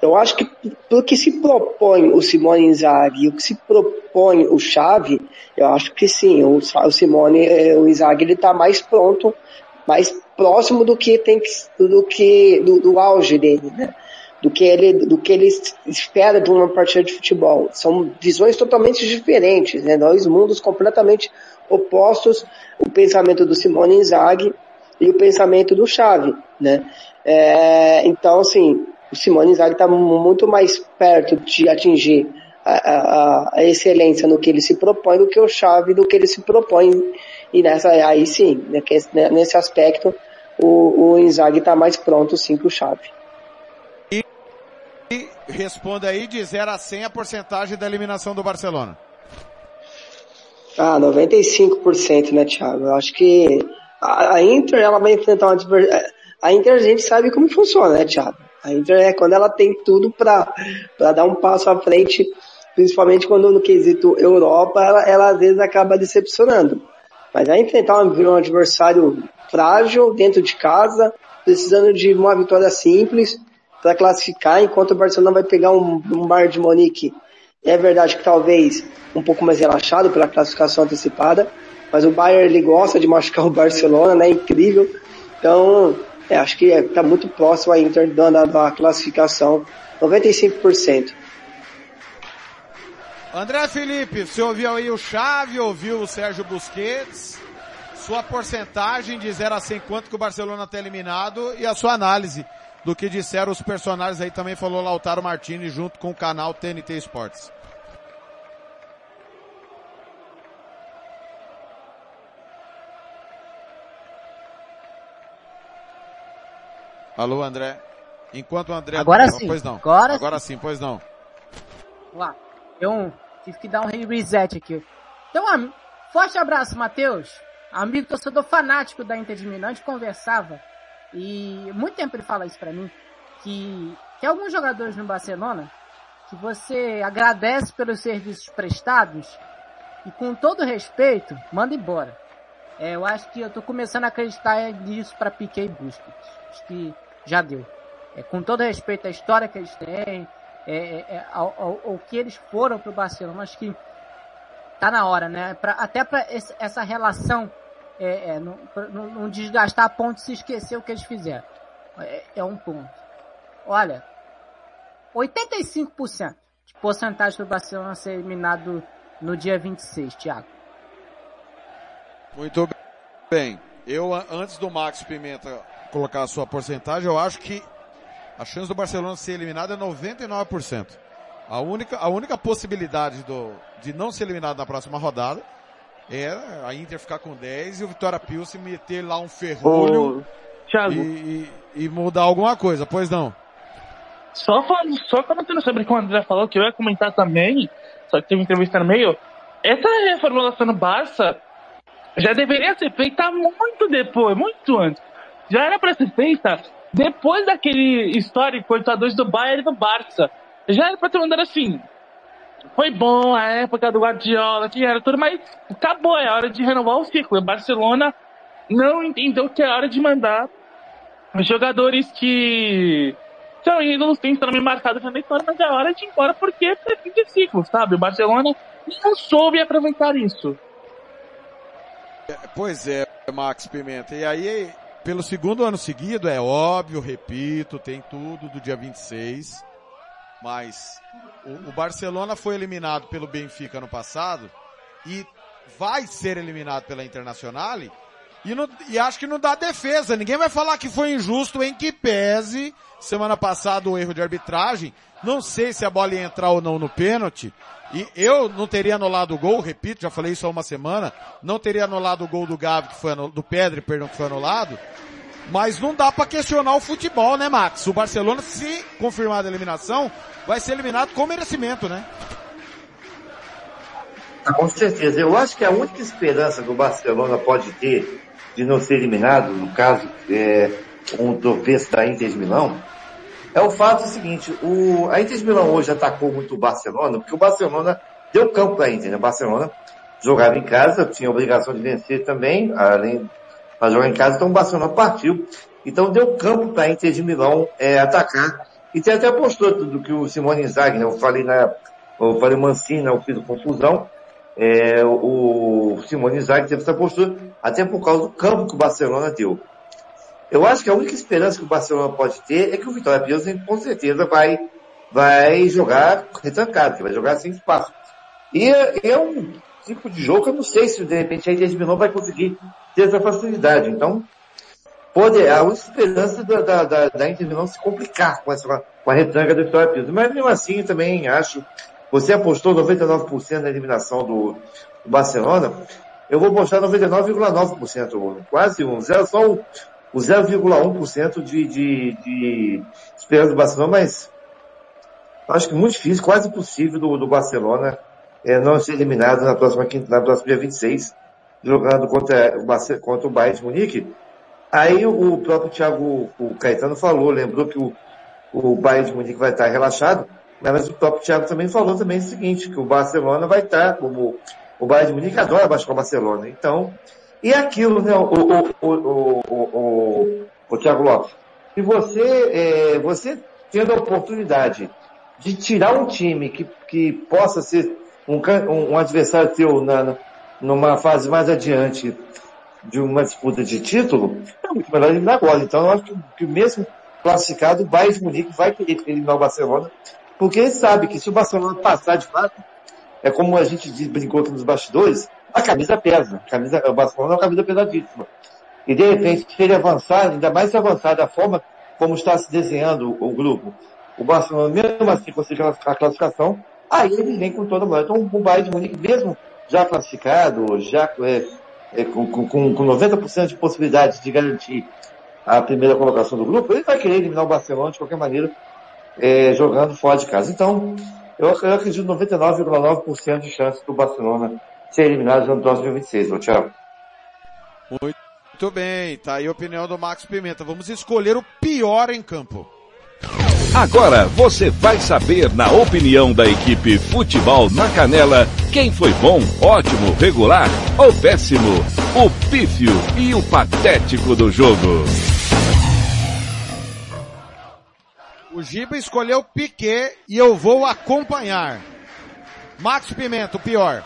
[SPEAKER 4] Eu acho que pelo que se propõe o Simone Inzaghi e o que se propõe o Xavi, eu acho que sim, o, o Simone, é, o Inzaghi ele está mais pronto mais próximo do que tem que, do que, do, do auge dele, né? Do que ele, do que ele espera de uma partida de futebol. São visões totalmente diferentes, né? Dois mundos completamente opostos, o pensamento do Simone Inzaghi e o pensamento do Xavi, né? É, então, assim, o Simone Inzaghi está muito mais perto de atingir a, a, a, excelência no que ele se propõe do que o Xavi do que ele se propõe e nessa, aí sim, nesse aspecto, o, o Inzaghi está mais pronto sim para o Xavi.
[SPEAKER 3] E, e responda aí de 0 a 100 a porcentagem da eliminação do Barcelona.
[SPEAKER 4] Ah, 95%, né, Thiago? Eu acho que a, a Inter, ela vai enfrentar uma A Inter a gente sabe como funciona, né, Thiago? A Inter é quando ela tem tudo para dar um passo à frente, principalmente quando no quesito Europa, ela, ela às vezes acaba decepcionando. Mas vai enfrentar um, adversário frágil dentro de casa, precisando de uma vitória simples para classificar, enquanto o Barcelona vai pegar um, um Bayern de Monique. É verdade que talvez um pouco mais relaxado pela classificação antecipada, mas o Bayern ele gosta de machucar o Barcelona, né? Incrível. Então, é, acho que está é, muito próximo a Inter dando a, a classificação, 95%.
[SPEAKER 3] André Felipe, você ouviu aí o Chave, ouviu o Sérgio Busquets, sua porcentagem de 0 a 100 quanto que o Barcelona está eliminado e a sua análise do que disseram os personagens aí também falou Lautaro Martini junto com o canal TNT Esportes. Alô, André. Enquanto o André...
[SPEAKER 7] Agora sim.
[SPEAKER 3] Pois não.
[SPEAKER 7] Agora,
[SPEAKER 3] Agora sim. sim, pois não.
[SPEAKER 7] Lá. Um, tive que dar um reset aqui. Então, um forte abraço, Matheus. Amigo torcedor fanático da Inter de Milão. A gente conversava e muito tempo ele fala isso pra mim. Que tem alguns jogadores no Barcelona que você agradece pelos serviços prestados e com todo respeito, manda embora. É, eu acho que eu tô começando a acreditar nisso para Piquet e Busquets. Acho que já deu. É, com todo respeito à história que eles têm, é, é, é ao, ao, ao, que eles foram para o Barcelona. Acho que tá na hora, né? Pra, até para essa relação é, é, não, não, não, desgastar a ponto de se esquecer o que eles fizeram. É, é um ponto. Olha, 85% de porcentagem do Barcelona ser eliminado no dia 26, Thiago.
[SPEAKER 3] Muito bem. Eu, antes do Max Pimenta colocar a sua porcentagem, eu acho que a chance do Barcelona ser eliminado é 99%. A única, a única possibilidade do, de não ser eliminado na próxima rodada é a Inter ficar com 10 e o Vitória se meter lá um ferrolho
[SPEAKER 5] Ô,
[SPEAKER 3] e, e, e, mudar alguma coisa, pois não?
[SPEAKER 5] Só falando, só comentando sobre o que o André falou, que eu ia comentar também, só que teve entrevista no meio, essa reformulação no Barça já deveria ser feita muito depois, muito antes. Já era para ser feita depois daquele histórico 8x2 do Bayern e do Barça. Já era para ter mandado assim. Foi bom a época do Guardiola, que era tudo, mas acabou, é hora de renovar o ciclo. O Barcelona não entendeu que é hora de mandar jogadores que são ídolos, têm nome marcado história, mas é hora de ir embora porque é fim de ciclo, sabe? O Barcelona não soube aproveitar isso.
[SPEAKER 3] Pois é, Max Pimenta. E aí, pelo segundo ano seguido, é óbvio, repito, tem tudo do dia 26. Mas o, o Barcelona foi eliminado pelo Benfica no passado e vai ser eliminado pela Internacional e, e acho que não dá defesa. Ninguém vai falar que foi injusto em que pese semana passada o erro de arbitragem. Não sei se a bola ia entrar ou não no pênalti. E eu não teria anulado o gol, repito, já falei isso há uma semana, não teria anulado o gol do Gavi, que foi anulado, do Pedro, perdão, que foi anulado. Mas não dá para questionar o futebol, né, Max? O Barcelona, se confirmada a eliminação, vai ser eliminado com merecimento, né?
[SPEAKER 8] Ah, com certeza. Eu acho que a única esperança que o Barcelona pode ter de não ser eliminado, no caso, é, um tropeço da Inter de Milão, é o fato seguinte, o, a Inter de Milão hoje atacou muito o Barcelona, porque o Barcelona deu campo para a Inter, né? O Barcelona jogava em casa, tinha obrigação de vencer também, além para jogar em casa, então o Barcelona partiu. Então deu campo para a Inter de Milão é, atacar. E tem até apostou tudo que o Simone Inzaghi, né? Eu falei na, eu falei Mancini, né? eu fiz confusão. É, o Simone Inzaghi teve essa postura, até por causa do campo que o Barcelona deu. Eu acho que a única esperança que o Barcelona pode ter é que o Vitória Pilsen com certeza vai, vai jogar retrancado, vai jogar sem espaço. E é um tipo de jogo que eu não sei se de repente a Inter Milão vai conseguir ter essa facilidade. Então, pode, a única esperança da, da, da, da Inter Milão se complicar com essa, com a retranca do Vitória Pilsen. Mas mesmo assim também acho, você apostou 99% na eliminação do, do Barcelona, eu vou apostar 99,9%, quase um, zero, só o, o 0,1% de, de, de esperança do Barcelona, mas acho que muito difícil, quase impossível do, do Barcelona é, não ser eliminado na próxima, na próxima dia 26, jogando contra, o, contra o Bayern de Munique. Aí o próprio Thiago o Caetano falou, lembrou que o, o Bayern de Munique vai estar relaxado, mas o próprio Thiago também falou também o seguinte, que o Barcelona vai estar, como o Bayern de Munique adora baixar o Barcelona. Então, e aquilo, né, o, o, o, o, o, o Thiago Lopes, se você, é, você tendo a oportunidade de tirar um time que, que possa ser um, um adversário teu na, numa fase mais adiante de uma disputa de título, é muito melhor eliminar agora. Então eu acho que, que mesmo classificado, o Bayern de Munique vai querer eliminar o Barcelona, porque ele sabe que se o Barcelona passar de fato, é como a gente brincou aqui nos bastidores, a camisa pesa. A camisa, o Barcelona é uma camisa pesadíssima. E de repente, se ele avançar, ainda mais se avançar da forma como está se desenhando o grupo, o Barcelona, mesmo assim, conseguir a classificação, aí ele vem com toda a moeda. Então, o Bayern de Munique, mesmo já classificado, já é, é, com, com, com 90% de possibilidade de garantir a primeira colocação do grupo, ele vai querer eliminar o Barcelona de qualquer maneira, é, jogando fora de casa. Então, eu, eu acredito 99,9% de chance do Barcelona ser eliminado no próximo 26, ô Thiago.
[SPEAKER 3] Muito bem, tá aí a opinião do Max Pimenta. Vamos escolher o pior em campo.
[SPEAKER 1] Agora você vai saber, na opinião da equipe Futebol na Canela, quem foi bom, ótimo, regular ou péssimo, o pífio e o patético do jogo.
[SPEAKER 3] O Giba escolheu Piquet e eu vou acompanhar. Max Pimenta, o pior.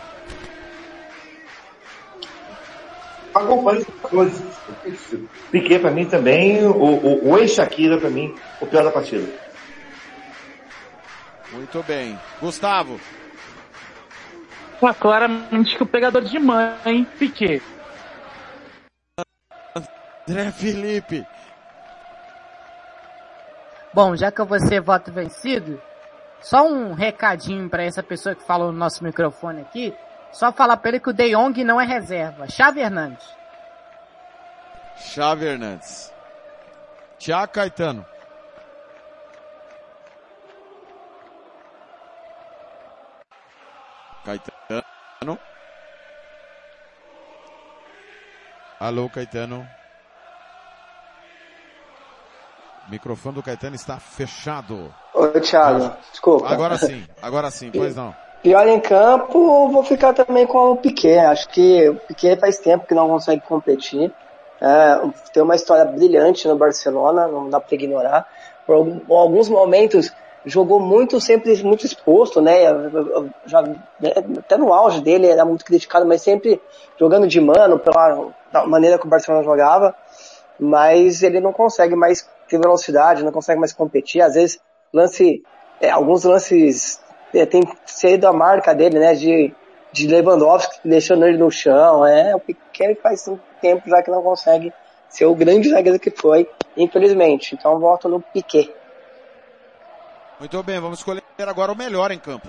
[SPEAKER 8] Acompanho as coisas. Piquet pra mim também, o, o, o ex-Shakira pra mim, o pior da partida.
[SPEAKER 3] Muito bem. Gustavo.
[SPEAKER 5] Ah, claramente que o pegador de mãe, Piquet.
[SPEAKER 3] André Felipe.
[SPEAKER 7] Bom, já que eu vou ser voto vencido, só um recadinho para essa pessoa que falou no nosso microfone aqui. Só falar para ele que o De Jong não é reserva. Chave Hernandes.
[SPEAKER 3] Chave Hernandes. Tiago Caetano. Caetano. Alô, Caetano. O microfone do Caetano está fechado.
[SPEAKER 4] Ô, Thiago, desculpa.
[SPEAKER 3] Agora sim, agora sim, pois não.
[SPEAKER 4] Pior em campo, vou ficar também com o Piquet. Acho que o Piquet faz tempo que não consegue competir. É, tem uma história brilhante no Barcelona, não dá para ignorar. Por alguns momentos jogou muito, sempre muito exposto, né? Já, até no auge dele era muito criticado, mas sempre jogando de mano pela maneira que o Barcelona jogava. Mas ele não consegue mais ter velocidade, não consegue mais competir. Às vezes, lance, é, alguns lances tem sido a marca dele, né? De, de Lewandowski deixando ele no chão. É o Piquet faz um tempo já que não consegue ser o grande zagueiro que foi, infelizmente. Então voto no Piquet.
[SPEAKER 3] Muito bem, vamos escolher agora o melhor em campo.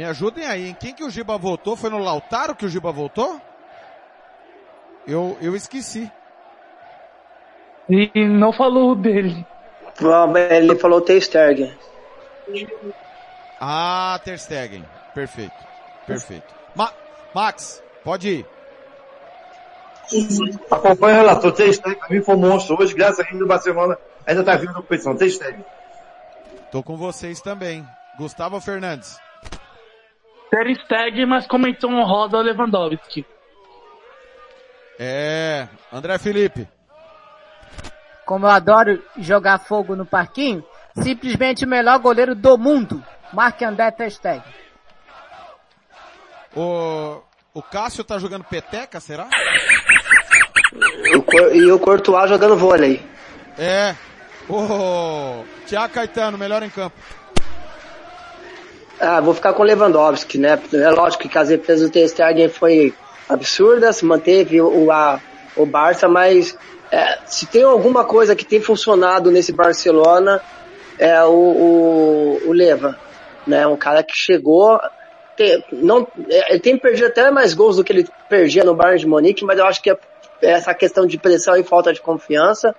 [SPEAKER 3] Me ajudem aí, em quem que o Giba votou? Foi no Lautaro que o Giba votou? Eu, eu esqueci.
[SPEAKER 5] E não falou dele.
[SPEAKER 4] Ele falou Ter Stegen.
[SPEAKER 3] Ah, Ter Stegen. Perfeito. Perfeito. Ma Max, pode ir.
[SPEAKER 8] Acompanha o relator. Ter Stegen pra mim foi um monstro. Hoje, graças a Deus, o Barcelona ainda tá vindo na competição. Ter Stegen.
[SPEAKER 3] Tô com vocês também. Gustavo Fernandes.
[SPEAKER 5] Ter Stegen, mas comentou um roda Lewandowski.
[SPEAKER 3] É, André Felipe.
[SPEAKER 7] Como eu adoro jogar fogo no parquinho, simplesmente o melhor goleiro do mundo, Marc André Ter Stegen.
[SPEAKER 3] O, o Cássio tá jogando peteca, será?
[SPEAKER 4] O, e o Courtois jogando vôlei.
[SPEAKER 3] É. O Tiago Caetano, melhor em campo.
[SPEAKER 4] Ah, vou ficar com Lewandowski, né? É lógico que as defesas do Ter foi absurda, se manteve o, a, o Barça, mas é, se tem alguma coisa que tem funcionado nesse Barcelona é o, o, o Leva, né? Um cara que chegou, tem, não, é, ele tem perdido até mais gols do que ele perdia no Bayern de Munique, mas eu acho que é essa questão de pressão e falta de confiança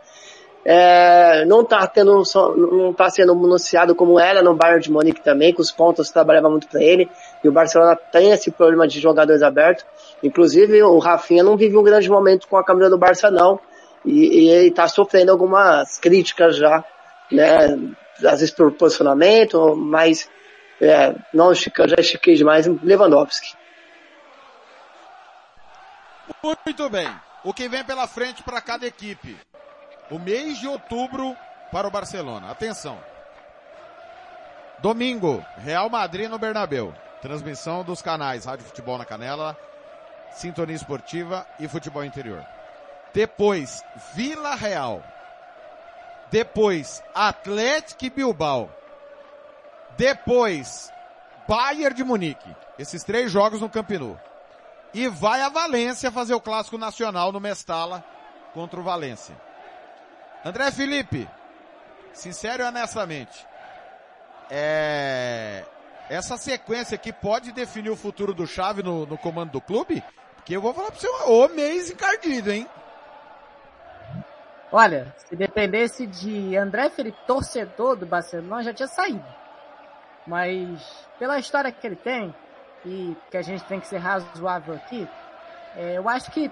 [SPEAKER 4] é, não está tendo, não tá sendo anunciado como era no Bayern de Munique também, que os pontos trabalhavam muito para ele, e o Barcelona tem esse problema de jogadores abertos. Inclusive, o Rafinha não vive um grande momento com a câmera do Barça não, e, e ele está sofrendo algumas críticas já, né, às vezes por posicionamento, mas é, não já estiquei demais, Lewandowski.
[SPEAKER 3] Muito bem. O que vem pela frente para cada equipe? O mês de outubro para o Barcelona. Atenção. Domingo, Real Madrid no Bernabeu. Transmissão dos canais Rádio Futebol na Canela, Sintonia Esportiva e Futebol Interior. Depois, Vila Real. Depois, Atlético Bilbao. Depois, Bayern de Munique. Esses três jogos no Camp. E vai a Valência fazer o clássico nacional no Mestala contra o Valência. André Felipe, sincero e honestamente, é... essa sequência aqui pode definir o futuro do Chave no, no comando do clube? Porque eu vou falar pra você, ô mês encardido, hein?
[SPEAKER 7] Olha, se dependesse de André Felipe, torcedor do Barcelona, já tinha saído. Mas pela história que ele tem, e que a gente tem que ser razoável aqui, é, eu acho que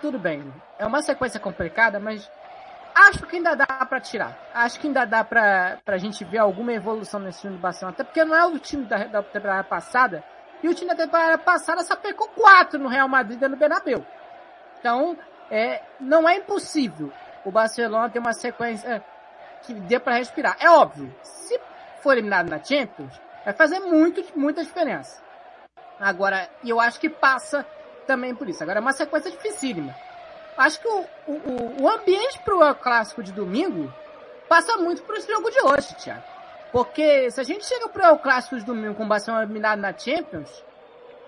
[SPEAKER 7] tudo bem. É uma sequência complicada, mas acho que ainda dá para tirar. Acho que ainda dá pra, pra gente ver alguma evolução nesse time do Barcelona. Até porque não é o time da, da temporada passada. E o time da temporada passada sapecou quatro no Real Madrid e no Bernabéu. Então, é, não é impossível o Barcelona ter uma sequência que dê para respirar. É óbvio, se for eliminado na Champions, vai fazer muito, muita diferença. Agora, eu acho que passa também por isso. Agora é uma sequência dificílima. Acho que o, o, o ambiente pro clássico de domingo passa muito por esse jogo de hoje, Thiago. Porque se a gente chega pro El Clássico de domingo com o Barcelona eliminado na Champions,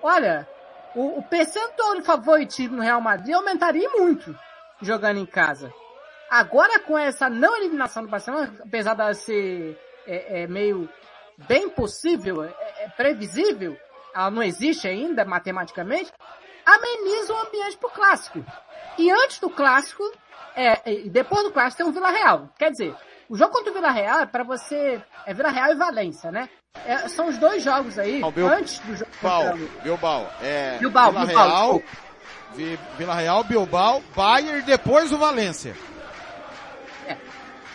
[SPEAKER 7] olha, o, o percentual de favoritismo no Real Madrid aumentaria muito jogando em casa. Agora com essa não eliminação do Barcelona, apesar de ser é, é meio bem possível, é, é previsível, ela não existe ainda matematicamente, ameniza o ambiente pro clássico. E antes do clássico, é, e depois do clássico tem o Vila Real. Quer dizer, o jogo contra o Vila Real é para você, é Vila Real e Valência, né? É, são os dois jogos aí, Bil... antes do jogo
[SPEAKER 3] Bilbao. Bilbao, é...
[SPEAKER 7] Bilbao,
[SPEAKER 3] Vila
[SPEAKER 7] Bilbao,
[SPEAKER 3] Real, Vila Real, Bilbao, Bayern e depois o Valência.
[SPEAKER 7] É.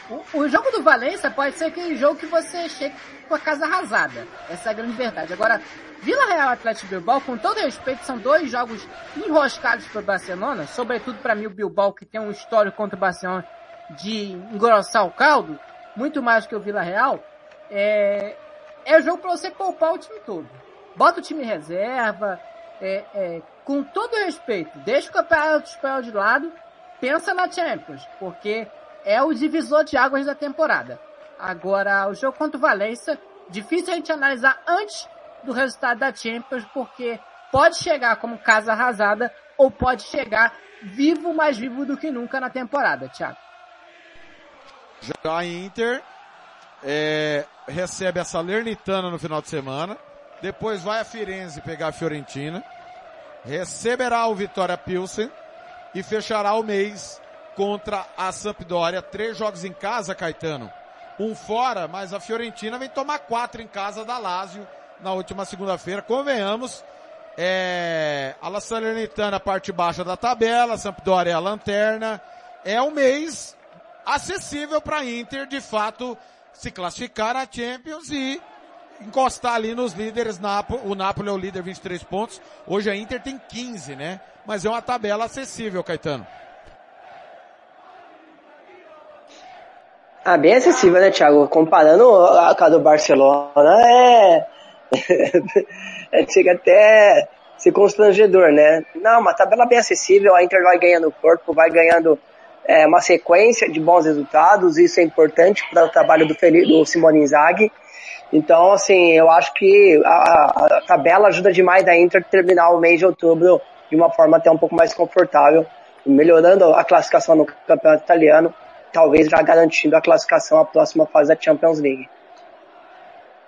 [SPEAKER 7] O, o, jogo do Valência pode ser aquele jogo que você chega com a casa arrasada. Essa é a grande verdade. Agora, Vila Real Atlético Bilbao, com todo respeito, são dois jogos enroscados para o Barcelona, sobretudo para mim o Bilbao, que tem um histórico contra o Barcelona de engrossar o caldo, muito mais que o Vila Real, é, é jogo para você poupar o time todo. Bota o time reserva, é, é, com todo respeito, deixa o campeonato espanhol de lado, pensa na Champions, porque é o divisor de águas da temporada. Agora, o jogo contra o Valência, difícil a gente analisar antes do resultado da Champions, porque pode chegar como casa arrasada ou pode chegar vivo, mais vivo do que nunca na temporada, Thiago.
[SPEAKER 3] Já a Inter é, recebe a Salernitana no final de semana, depois vai a Firenze pegar a Fiorentina, receberá o Vitória Pilsen e fechará o mês contra a Sampdoria. Três jogos em casa, Caetano. Um fora, mas a Fiorentina vem tomar quatro em casa da Lazio na última segunda-feira. Convenhamos, é, a La Salernitana, a parte baixa da tabela, a Sampdoria é a lanterna. É um mês acessível para a Inter, de fato, se classificar na Champions e encostar ali nos líderes. O Napoli é o líder 23 pontos. Hoje a Inter tem 15, né? Mas é uma tabela acessível, Caetano.
[SPEAKER 4] Ah, bem acessível, né, Thiago? Comparando a, com a do Barcelona, é, é, chega até ser constrangedor, né? Não, uma tabela bem acessível, a Inter vai ganhando corpo, vai ganhando é, uma sequência de bons resultados, isso é importante para o trabalho do, Felipe, do Simone Inzaghi. Então, assim, eu acho que a, a, tabela ajuda demais a Inter terminar o mês de outubro de uma forma até um pouco mais confortável, melhorando a classificação no campeonato italiano, talvez já garantindo a classificação à próxima fase da Champions League.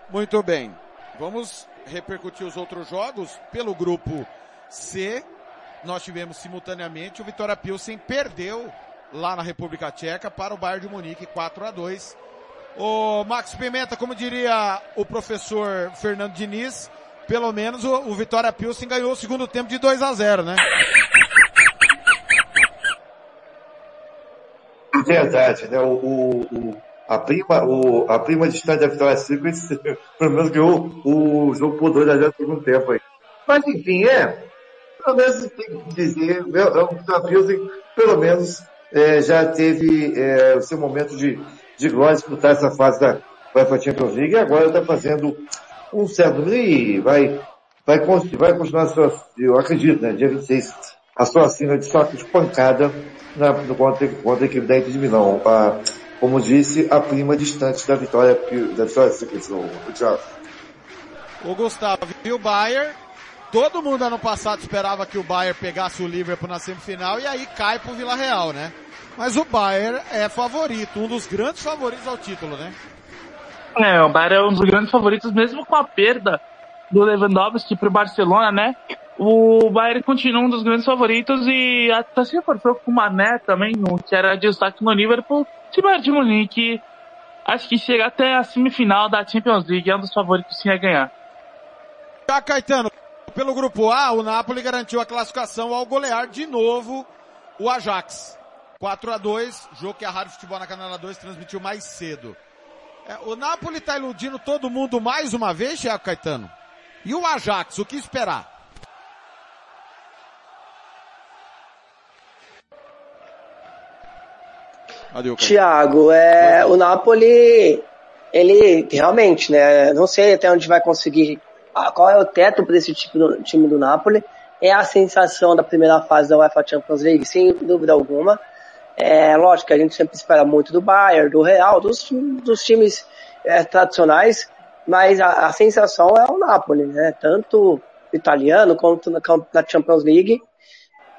[SPEAKER 3] Muito bem. Vamos repercutir os outros jogos. Pelo grupo C, nós tivemos simultaneamente o Vitória Pilsen perdeu lá na República Tcheca para o Bayern de Munique 4 a 2. O Max Pimenta, como diria o professor Fernando Diniz, pelo menos o, o Vitória Pilsen ganhou o segundo tempo de 2 a 0, né?
[SPEAKER 8] Verdade, né? O, o, a prima, o, a prima distante da Vitória Secret, pelo menos ganhou o jogo por 2 a 0 no segundo tempo aí. Mas enfim, é. Pelo menos tem que dizer, é, é, o Vitória Pilsen, pelo menos, é, já teve é, o seu momento de, de glória disputar essa fase da UEFA Champions League e agora está fazendo um certo número e vai, vai, vai continuar a sua, eu acredito, né, dia 26, a sua assina de só espancada na, no, contra, contra a equipe da Inter de Milão. A, como disse, a prima distante da vitória, da vitória o, Thiago.
[SPEAKER 3] O Gustavo e o Bayern, todo mundo ano passado esperava que o Bayern pegasse o Liverpool na semifinal e aí cai pro Vila Real, né? Mas o Bayern é favorito, um dos grandes favoritos ao título, né?
[SPEAKER 5] É, o Bayern é um dos grandes favoritos, mesmo com a perda do Lewandowski pro Barcelona, né? O Bayern continua um dos grandes favoritos e até se reforçou com o Mané também, que era destaque no Liverpool. Se o Bayern de Munique acho que chega até a semifinal da Champions League, é um dos favoritos sim a ganhar.
[SPEAKER 3] Já Caetano, pelo grupo A, o Napoli garantiu a classificação ao golear de novo o Ajax. 4 a 2 jogo que a Rádio Futebol na Canela 2 transmitiu mais cedo. É, o Napoli está iludindo todo mundo mais uma vez, Thiago Caetano? E o Ajax, o que esperar?
[SPEAKER 4] Tiago, é, o Napoli, ele realmente, né, não sei até onde vai conseguir, qual é o teto para esse tipo do, time do Napoli, é a sensação da primeira fase da UEFA Champions League, sem dúvida alguma. É lógico que a gente sempre espera muito do Bayern, do Real, dos, dos times é, tradicionais, mas a, a, sensação é o Napoli, né? Tanto italiano quanto na, na Champions League.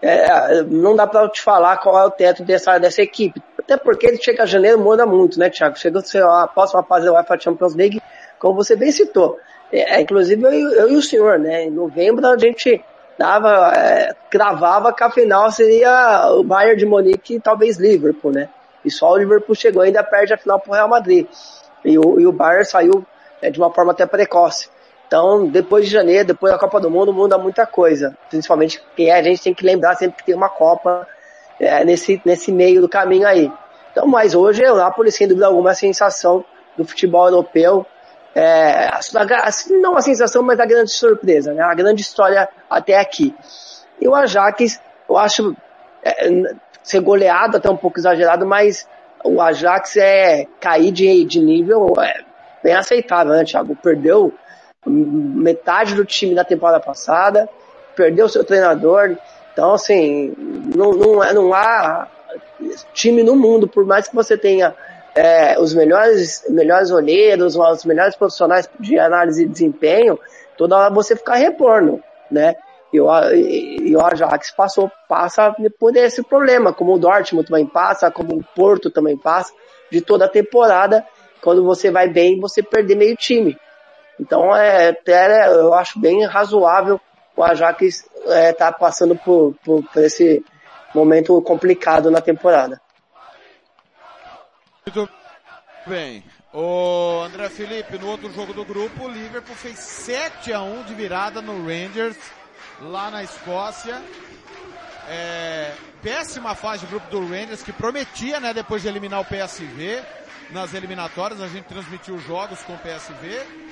[SPEAKER 4] É, não dá para te falar qual é o teto dessa, dessa equipe. Até porque ele chega a janeiro muda muito, né, Thiago? Chega a próxima fase da UEFA Champions League, como você bem citou. É, inclusive eu, eu, e o senhor, né? Em novembro a gente dava, é, cravava que a final seria o Bayern de Munique e talvez Liverpool, né? E só o Liverpool chegou ainda perde a final pro Real Madrid. E o, e o Bayern saiu é, de uma forma até precoce. Então, depois de janeiro, depois da Copa do Mundo, muda muita coisa. Principalmente porque a gente tem que lembrar sempre que tem uma Copa é, nesse, nesse meio do caminho aí. Então, mas hoje é o Napoli, sem dúvida alguma, a sensação do futebol europeu. É, não a sensação, mas a grande surpresa, né? A grande história até aqui. E o Ajax, eu acho é, ser goleado até um pouco exagerado, mas o Ajax é cair de, de nível é, bem aceitável, né, Thiago? Perdeu metade do time da temporada passada, perdeu seu treinador. Então, assim, não, não, não há time no mundo, por mais que você tenha é, os melhores, melhores olheiros, os melhores profissionais de análise de desempenho, toda hora você ficar reporno, né? E o, e o Ajax passou, passa por esse problema, como o Dortmund também passa, como o Porto também passa, de toda a temporada, quando você vai bem, você perder meio time. Então, é, até, eu acho bem razoável o Ajax estar é, tá passando por, por, por esse momento complicado na temporada.
[SPEAKER 3] Muito bem. O André Felipe, no outro jogo do grupo, o Liverpool fez 7 a 1 de virada no Rangers, lá na Escócia. É, péssima fase de grupo do Rangers, que prometia, né, depois de eliminar o PSV nas eliminatórias, a gente transmitiu jogos com o PSV.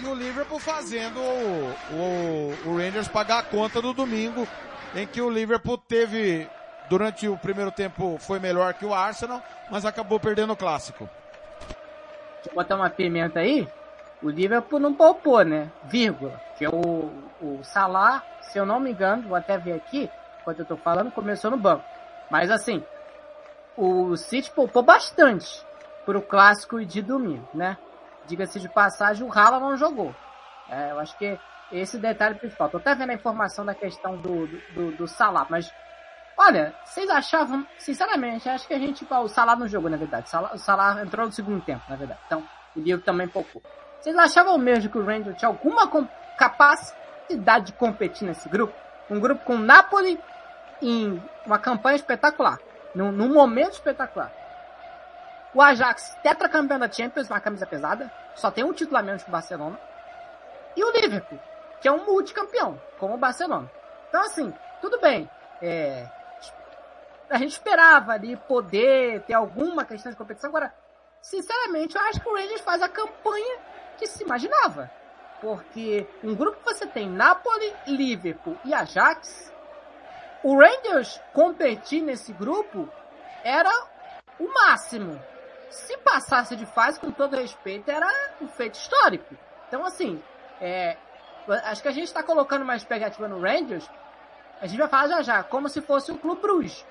[SPEAKER 3] E o Liverpool fazendo o, o, o Rangers pagar a conta do domingo, em que o Liverpool teve durante o primeiro tempo foi melhor que o Arsenal, mas acabou perdendo o clássico.
[SPEAKER 7] Deixa eu botar uma pimenta aí. O Liverpool não poupou, né? Vírgula. Que o, o Salah, se eu não me engano, vou até ver aqui, enquanto eu tô falando, começou no banco. Mas assim, o City poupou bastante pro clássico de domingo, né? Diga-se de passagem, o Rala não jogou. É, eu acho que esse detalhe principal. Tô até vendo a informação da questão do, do, do, Salah, mas Olha, vocês achavam, sinceramente, acho que a gente, o Salah não jogou, na verdade. O Salah, entrou no segundo tempo, na verdade. Então, o também poupou. Vocês achavam mesmo que o Rangers tinha alguma capacidade de competir nesse grupo? Um grupo com Napoli em uma campanha espetacular. Num, num momento espetacular. O Ajax, tetracampeão da Champions, uma camisa pesada. Só tem um título a menos que o Barcelona. E o Liverpool, que é um multicampeão, como o Barcelona. Então, assim, tudo bem. É, a gente esperava ali poder ter alguma questão de competição. Agora, sinceramente, eu acho que o Rangers faz a campanha que se imaginava. Porque um grupo que você tem Napoli, Liverpool e Ajax, o Rangers competir nesse grupo era o máximo. Se passasse de fase, com todo respeito, era um feito histórico. Então, assim, é, acho que a gente está colocando uma expectativa no Rangers. A gente vai falar já já, como se fosse o Clube Bruges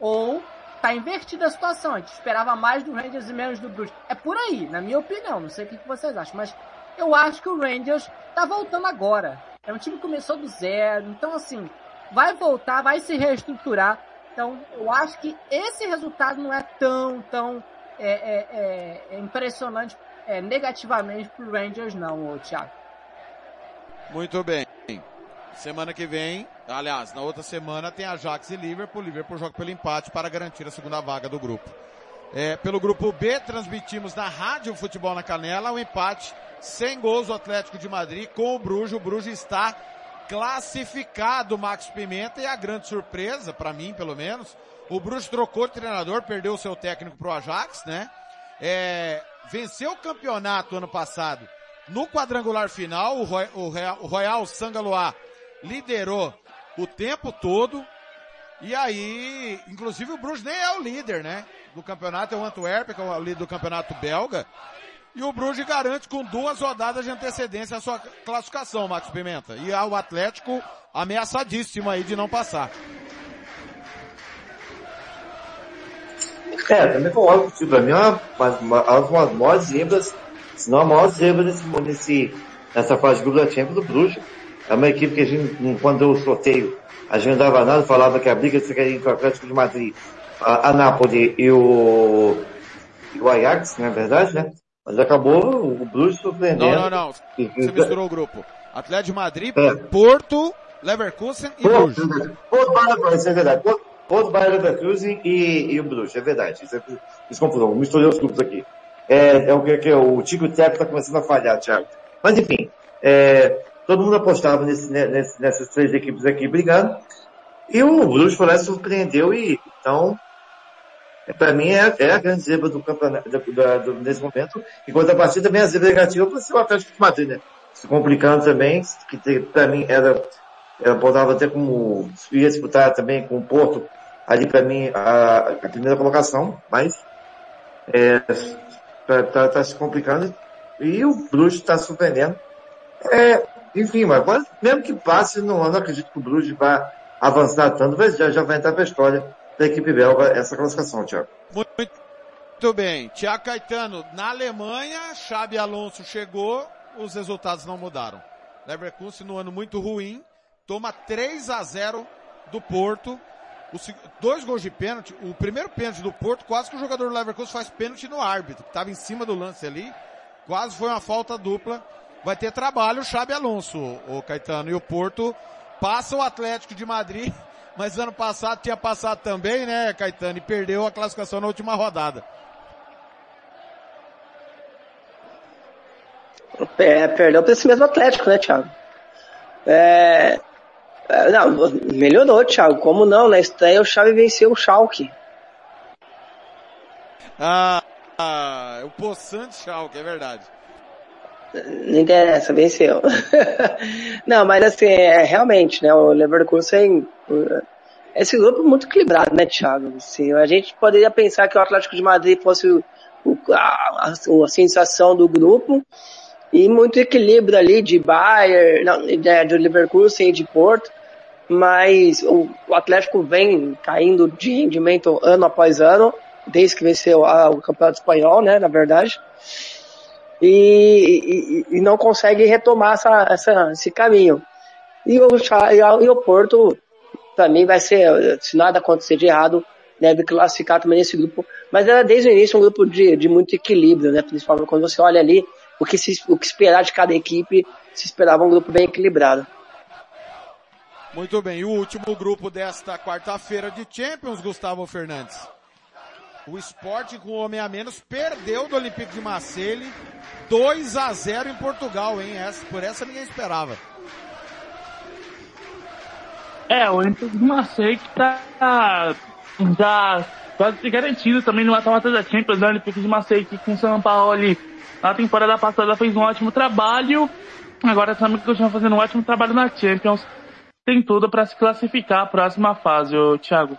[SPEAKER 7] ou tá invertida a situação. A gente esperava mais do Rangers e menos do Bruce. É por aí, na minha opinião. Não sei o que vocês acham, mas eu acho que o Rangers tá voltando agora. É um time que começou do zero, então assim, vai voltar, vai se reestruturar. Então, eu acho que esse resultado não é tão, tão é, é, é, é impressionante é, negativamente pro Rangers, não, Thiago.
[SPEAKER 3] Muito bem. Semana que vem, aliás, na outra semana tem Ajax e Liverpool. Liverpool joga pelo empate para garantir a segunda vaga do grupo. É, pelo grupo B, transmitimos na Rádio Futebol na Canela o empate sem gols do Atlético de Madrid com o Bruges. O Bruges está classificado, Max Pimenta, e a grande surpresa, para mim pelo menos, o Bruges trocou de treinador, perdeu o seu técnico pro Ajax, né? É, venceu o campeonato ano passado no quadrangular final, o, o, o Royal Sangaloa liderou o tempo todo, e aí, inclusive o Bruges nem é o líder, né? Do campeonato, é o Antwerp, que é o líder do campeonato belga, e o Bruges garante com duas rodadas de antecedência a sua classificação, Max Pimenta. E o Atlético ameaçadíssimo aí de não passar.
[SPEAKER 8] É, também concordo contigo. Pra mim é uma, uma, uma, das maiores zebras, se não a maior zebra nesse, nesse, nessa fase de grupo da Champions do Bruges. É uma equipe que a gente, quando eu sorteio, a gente não dava nada, falava que a briga seria entre o Atlético de Madrid, a, a Napoli e o, e o Ajax, na é verdade, né? Mas acabou o Bruges surpreendendo.
[SPEAKER 3] Não, não, não. Você misturou o grupo. Atlético de Madrid, é. Porto, Leverkusen e Porto, Bruges.
[SPEAKER 8] Porto, Porto, é verdade. Porto, Porto Bayern Leverkusen e, e o Bruges, é verdade. Isso é desconfusão. Misturei os grupos aqui. É, é o que, que o Tico Teco está começando a falhar, Thiago. Mas enfim, é, todo mundo apostava nesse, nesse, nessas três equipes aqui brigando. E o Bruges parece surpreendeu e então para mim é, é, a grande zebra do campeonato do, do, nesse momento. Enquanto a partida também a zebra negativa para ser o Atlético de Madrid, né? Se complicando também, que para mim era, ela podava até como ia disputar também com o Porto, ali para mim a, a, primeira colocação, mas é, tá, tá, tá, se complicando e o Bruges está surpreendendo. É, enfim, mas agora, mesmo que passe, não, não acredito que o Bruges vá avançar tanto, mas já, já vai entrar para a história da equipe belga essa classificação.
[SPEAKER 3] Muito, muito bem. Tiago Caetano, na Alemanha, Xabi Alonso chegou, os resultados não mudaram. Leverkusen no ano muito ruim, toma 3 a 0 do Porto. Os, dois gols de pênalti. O primeiro pênalti do Porto, quase que o jogador do Leverkusen faz pênalti no árbitro, que estava em cima do lance ali. Quase foi uma falta dupla. Vai ter trabalho o Xabi Alonso, o Caetano. E o Porto passa o Atlético de Madrid mas ano passado tinha passado também, né, Caetano, e perdeu a classificação na última rodada.
[SPEAKER 4] É, perdeu para esse mesmo Atlético, né, Thiago? É, não, melhorou, Thiago. Como não? Na estreia o Xavi venceu o Schalke.
[SPEAKER 3] Ah, ah o poçante Schalke, é verdade.
[SPEAKER 4] Não interessa, venceu. não, mas assim, é, realmente, né, o Leverkusen, esse grupo é muito equilibrado, né, Thiago? Assim, a gente poderia pensar que o Atlético de Madrid fosse o, a, a, a, sensação do grupo, e muito equilíbrio ali de Bayern, não, de, de Leverkusen e de Porto, mas o, Atlético vem caindo de rendimento ano após ano, desde que venceu a, o Campeonato Espanhol, né, na verdade e, e, e não consegue retomar essa, essa, esse caminho. E o, e o Porto, mim, vai ser, se nada acontecer de errado, deve classificar também nesse grupo. Mas era desde o início um grupo de, de muito equilíbrio, né? Principalmente quando você olha ali o que, se, o que esperar de cada equipe, se esperava um grupo bem equilibrado.
[SPEAKER 3] Muito bem, o último grupo desta quarta-feira de Champions, Gustavo Fernandes. O Sport com o homem a menos perdeu do Olympique de Marseille 2 a 0 em Portugal, hein? Essa, por essa ninguém esperava.
[SPEAKER 5] É, o Olympique de Marseille que tá já quase garantido também no mata-mata da Champions, né? O Olympique de Marseille que com o São Paulo ali na temporada passada fez um ótimo trabalho. Agora também continua fazendo um ótimo trabalho na Champions. Tem tudo para se classificar a próxima fase, ô Thiago.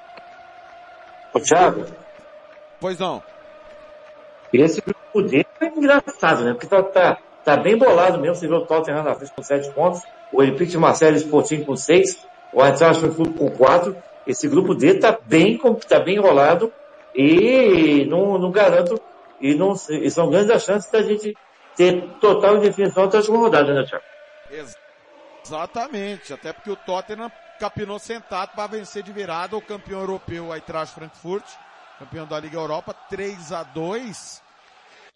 [SPEAKER 8] Ô Thiago,
[SPEAKER 3] Pois não.
[SPEAKER 8] Esse grupo dele é engraçado, né? Porque tá, tá, tá bem bolado mesmo. Você vê o Tottenham na frente com 7 pontos, o Olympique de Marseille Sporting com 6, o Eintracht Frankfurt com 4. Esse grupo dele tá bem, tá bem enrolado e não, não garanto, e, não, e são grandes as chances da gente ter total definição até a última rodada, né, Thiago?
[SPEAKER 3] Exatamente, até porque o Tottenham capinou sentado para vencer de virada o campeão europeu Eintracht Frankfurt campeão da Liga Europa, 3 a 2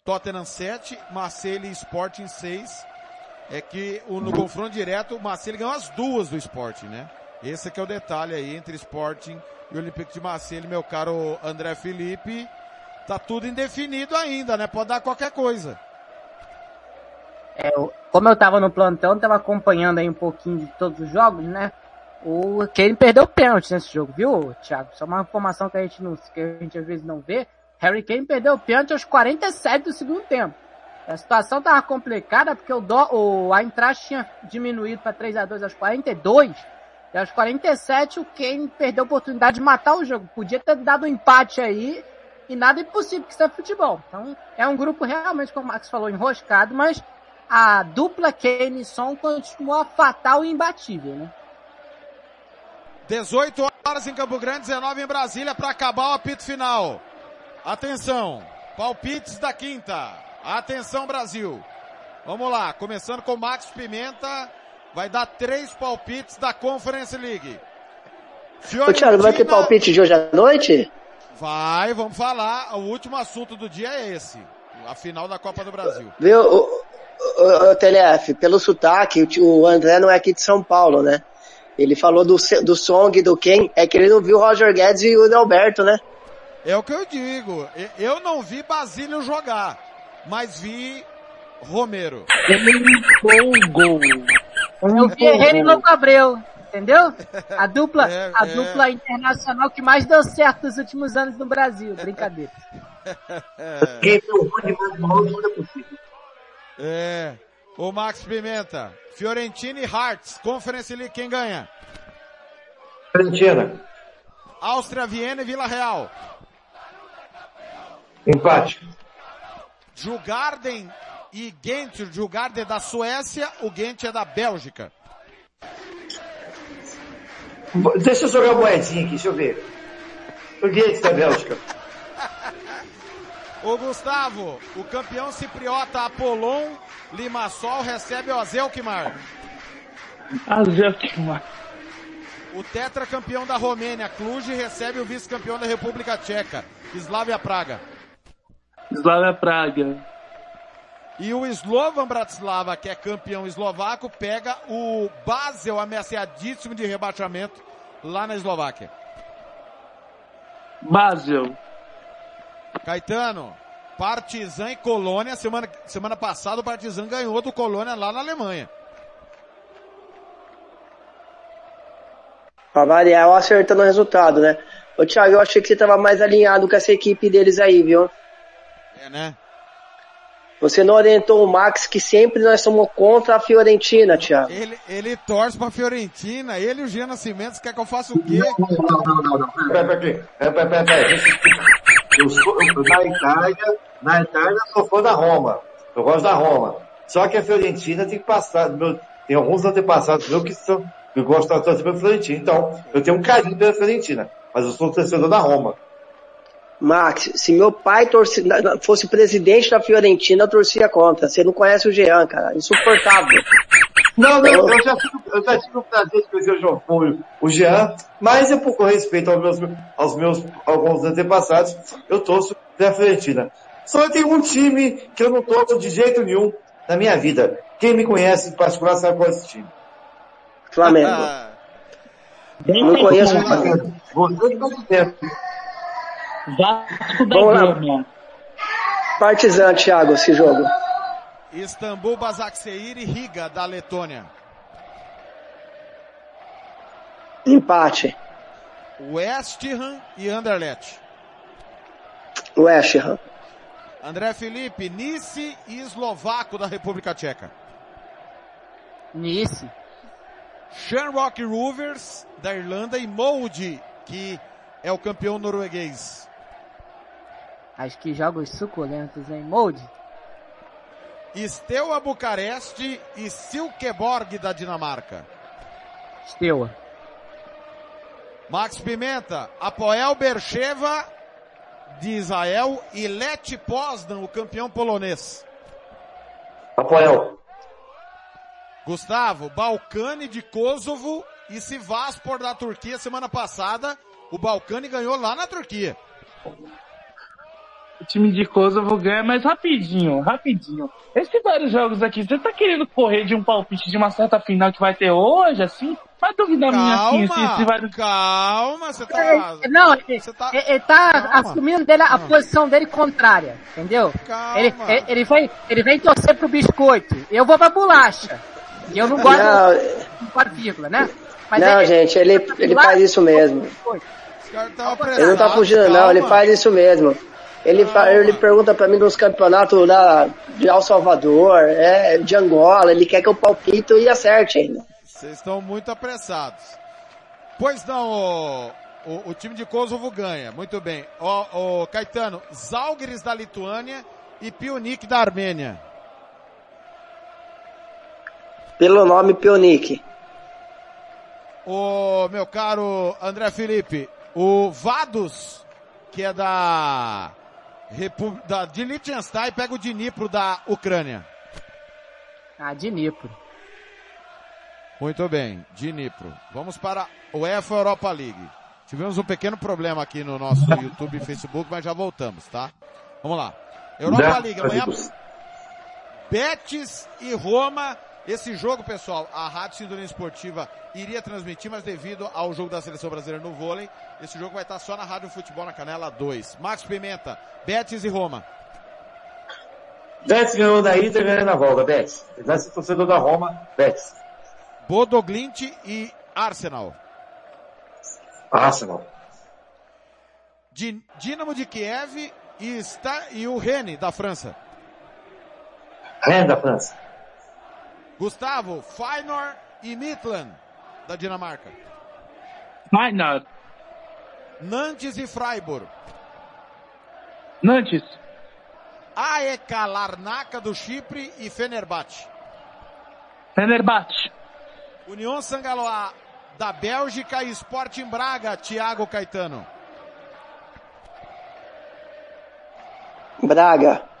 [SPEAKER 3] Tottenham 7, Marseille e Sporting 6. É que no confronto direto, o Marseille ganhou as duas do Sporting, né? Esse aqui é o detalhe aí entre Sporting e o Olympique de Marseille, meu caro André Felipe. tá tudo indefinido ainda, né? Pode dar qualquer coisa.
[SPEAKER 7] É, como eu tava no plantão, tava acompanhando aí um pouquinho de todos os jogos, né? O Kane perdeu o pênalti nesse jogo, viu, Thiago? Só uma informação que a gente não, que a gente às vezes não vê. Harry Kane perdeu o pênalti aos 47 do segundo tempo. A situação tava complicada porque o, do, o Eintracht tinha diminuído para 3 a 2 aos 42. E aos 47 o Kane perdeu a oportunidade de matar o jogo. Podia ter dado um empate aí e nada impossível, que isso é futebol. Então é um grupo realmente, como o Max falou, enroscado, mas a dupla Kane e Son continua fatal e imbatível, né?
[SPEAKER 3] 18 horas em Campo Grande, 19 em Brasília para acabar o apito final. Atenção, palpites da quinta. Atenção Brasil. Vamos lá, começando com Max Pimenta, vai dar três palpites da Conference League.
[SPEAKER 4] Ô, Thiago, vai ter palpite de hoje à noite?
[SPEAKER 3] Vai, vamos falar. O último assunto do dia é esse. A final da Copa do Brasil.
[SPEAKER 4] Viu, o, TLF, pelo sotaque, o, André não é aqui de São Paulo, né? Ele falou do, do Song, do Ken, é que ele não viu o Roger Guedes e o Alberto, né?
[SPEAKER 3] É o que eu digo. Eu não vi Basílio jogar, mas vi Romero.
[SPEAKER 5] Um gol.
[SPEAKER 7] Eu vi Herrera e Louco Abreu, entendeu? A dupla,
[SPEAKER 3] É,
[SPEAKER 7] a
[SPEAKER 3] é.
[SPEAKER 7] dupla internacional que mais deu certo nos últimos anos no Brasil. Brincadeira.
[SPEAKER 8] Quem viu o tudo é possível.
[SPEAKER 3] É. O Max Pimenta. Fiorentina e Hearts. Conference League, quem ganha?
[SPEAKER 8] Argentina,
[SPEAKER 3] Áustria, Viena e Vila Real.
[SPEAKER 8] empate.
[SPEAKER 3] Jugarden e Gent. O Jugarden é da Suécia, o Gent é da Bélgica.
[SPEAKER 8] Deixa eu jogar a moedinha aqui, deixa eu ver. O Gates da Bélgica.
[SPEAKER 3] O Gustavo, o campeão cipriota Apolon Limassol recebe o Azelkmar.
[SPEAKER 5] Azelkmar.
[SPEAKER 3] O tetracampeão da Romênia, Cluj, recebe o vice-campeão da República Tcheca, Slavia Praga.
[SPEAKER 5] Slavia Praga.
[SPEAKER 3] E o Slovan Bratislava, que é campeão eslovaco, pega o Basel ameaçadíssimo de rebaixamento lá na Eslováquia.
[SPEAKER 5] Basel.
[SPEAKER 3] Caetano, Partizan e Colônia, semana, semana passada o Partizan ganhou do Colônia lá na Alemanha.
[SPEAKER 4] Pra variar, eu acertando o resultado, né? Ô Thiago, eu achei que você tava mais alinhado com essa equipe deles aí, viu?
[SPEAKER 3] É, né?
[SPEAKER 4] Você não orientou o Max que sempre nós somos contra a Fiorentina, Thiago.
[SPEAKER 3] Ele, ele torce pra Fiorentina, ele e o Jean Nascimento quer que eu faça o quê?
[SPEAKER 8] Não, não, não, não. Pera, pera, pera, pera, pera, pera. Eu sou, eu, na Itália, na Itália sou fã da Roma. Eu gosto da Roma. Só que a Fiorentina tem que passar, meu, tem alguns antepassados meus que são, que gostam da torcida pela Fiorentina. Então, eu tenho um carinho pela Fiorentina. Mas eu sou torcedor da Roma.
[SPEAKER 4] Max, se meu pai na- fosse presidente da Fiorentina, eu torcia contra. Você não conhece o Jean, cara. Insuportável.
[SPEAKER 8] Não, não, eu já tive, eu já tive o prazer de conhecer o João Folho, o Jean, mas eu, por respeito aos meus, aos meus, alguns antepassados, eu torço pela Fiorentina. Só eu tenho um time que eu não torço de jeito nenhum na minha vida. Quem me conhece em particular sabe qual é esse time.
[SPEAKER 4] Flamengo.
[SPEAKER 3] Ah,
[SPEAKER 4] Não conheço o Flamengo.
[SPEAKER 5] Vasco da.
[SPEAKER 4] Partizan, Thiago, esse jogo.
[SPEAKER 3] Istambul, Basaksehir e Riga, da Letônia.
[SPEAKER 4] Empate.
[SPEAKER 3] West Ham e Anderlecht.
[SPEAKER 4] West Ham.
[SPEAKER 3] André Felipe, Nice e Eslovaco da República Tcheca.
[SPEAKER 7] Nice.
[SPEAKER 3] Shamrock Rovers da Irlanda e Molde, que é o campeão norueguês.
[SPEAKER 7] Acho que jogos suculentos, hein? Molde.
[SPEAKER 3] Steaua Bucareste e Silkeborg da Dinamarca.
[SPEAKER 7] Steaua.
[SPEAKER 3] Max Pimenta, Apoel Bercheva de Israel e Lech Poznan, o campeão polonês.
[SPEAKER 8] Apoel.
[SPEAKER 3] Gustavo, Balcani de Kosovo e Sivaspor da Turquia semana passada. O Balcani ganhou lá na Turquia.
[SPEAKER 5] O time de Kosovo ganha, mas rapidinho, rapidinho. Esses vários jogos aqui, você tá querendo correr de um palpite de uma certa final que vai ter hoje, assim? Uma dúvida minha assim,
[SPEAKER 3] Calma,
[SPEAKER 5] se, se vai...
[SPEAKER 3] calma, você tá...
[SPEAKER 7] É, Não, ele,
[SPEAKER 3] Você tá-
[SPEAKER 7] ele- tá
[SPEAKER 3] Calma.
[SPEAKER 7] assumindo dele a, a posição dele contrária, entendeu?
[SPEAKER 3] Calma.
[SPEAKER 7] Ele, ele, ele vem, ele vem torcer pro biscoito. Eu vou pra bolacha. E eu não gosto
[SPEAKER 4] Não,
[SPEAKER 7] de vírgula, né? Mas
[SPEAKER 4] não,
[SPEAKER 7] ele-
[SPEAKER 4] gente, ele, ele faz isso mesmo. Ele não tá fugindo, não, ele
[SPEAKER 3] calma.
[SPEAKER 4] faz isso mesmo. Ele, fa- ele pergunta pra mim nos campeonatos da, de El Salvador, é, de Angola, ele quer que eu palpito e acerte ainda.
[SPEAKER 3] Vocês estão muito apressados. Pois não, o, o, o time de Kosovo ganha. Muito bem. Ó, ó, Caetano, Zalgiris da Lituânia e Pionik da Armênia.
[SPEAKER 4] Pelo nome Pionic.
[SPEAKER 3] O meu caro André Felipe, o Vados, que é da, da de Liechtenstein, pega o Dnipro da Ucrânia.
[SPEAKER 7] Ah, de Nipro.
[SPEAKER 3] Muito bem, Dnipro. Vamos para a UEFA Europa League. Tivemos um pequeno problema aqui no nosso YouTube e Facebook, mas já voltamos, tá? Vamos lá. Europa League, amanhã. Betis e Roma. Esse jogo, pessoal, a Rádio Sintonia Esportiva iria transmitir, mas devido ao jogo da Seleção Brasileira no vôlei, esse jogo vai estar só na Rádio Futebol na Canela 2. Max Pimenta, Betis e Roma.
[SPEAKER 8] Betis ganhou da ida e ganhou na volta, Betis. Ser torcedor da Roma, Betis.
[SPEAKER 3] Bodoglint e Arsenal.
[SPEAKER 8] Arsenal.
[SPEAKER 3] Di- Dinamo de Kiev e, está, e o Rennes da França.
[SPEAKER 8] Rennes da França.
[SPEAKER 3] Gustavo, Feyenoord e Midland da Dinamarca.
[SPEAKER 5] Maynard,
[SPEAKER 3] Nantes e Freiburg.
[SPEAKER 5] Nantes,
[SPEAKER 3] AEK Larnaca do Chipre e Fenerbahçe.
[SPEAKER 5] Fenerbahçe,
[SPEAKER 3] União Sangaloa da Bélgica e Sporting Braga, Thiago Caetano.
[SPEAKER 4] Braga.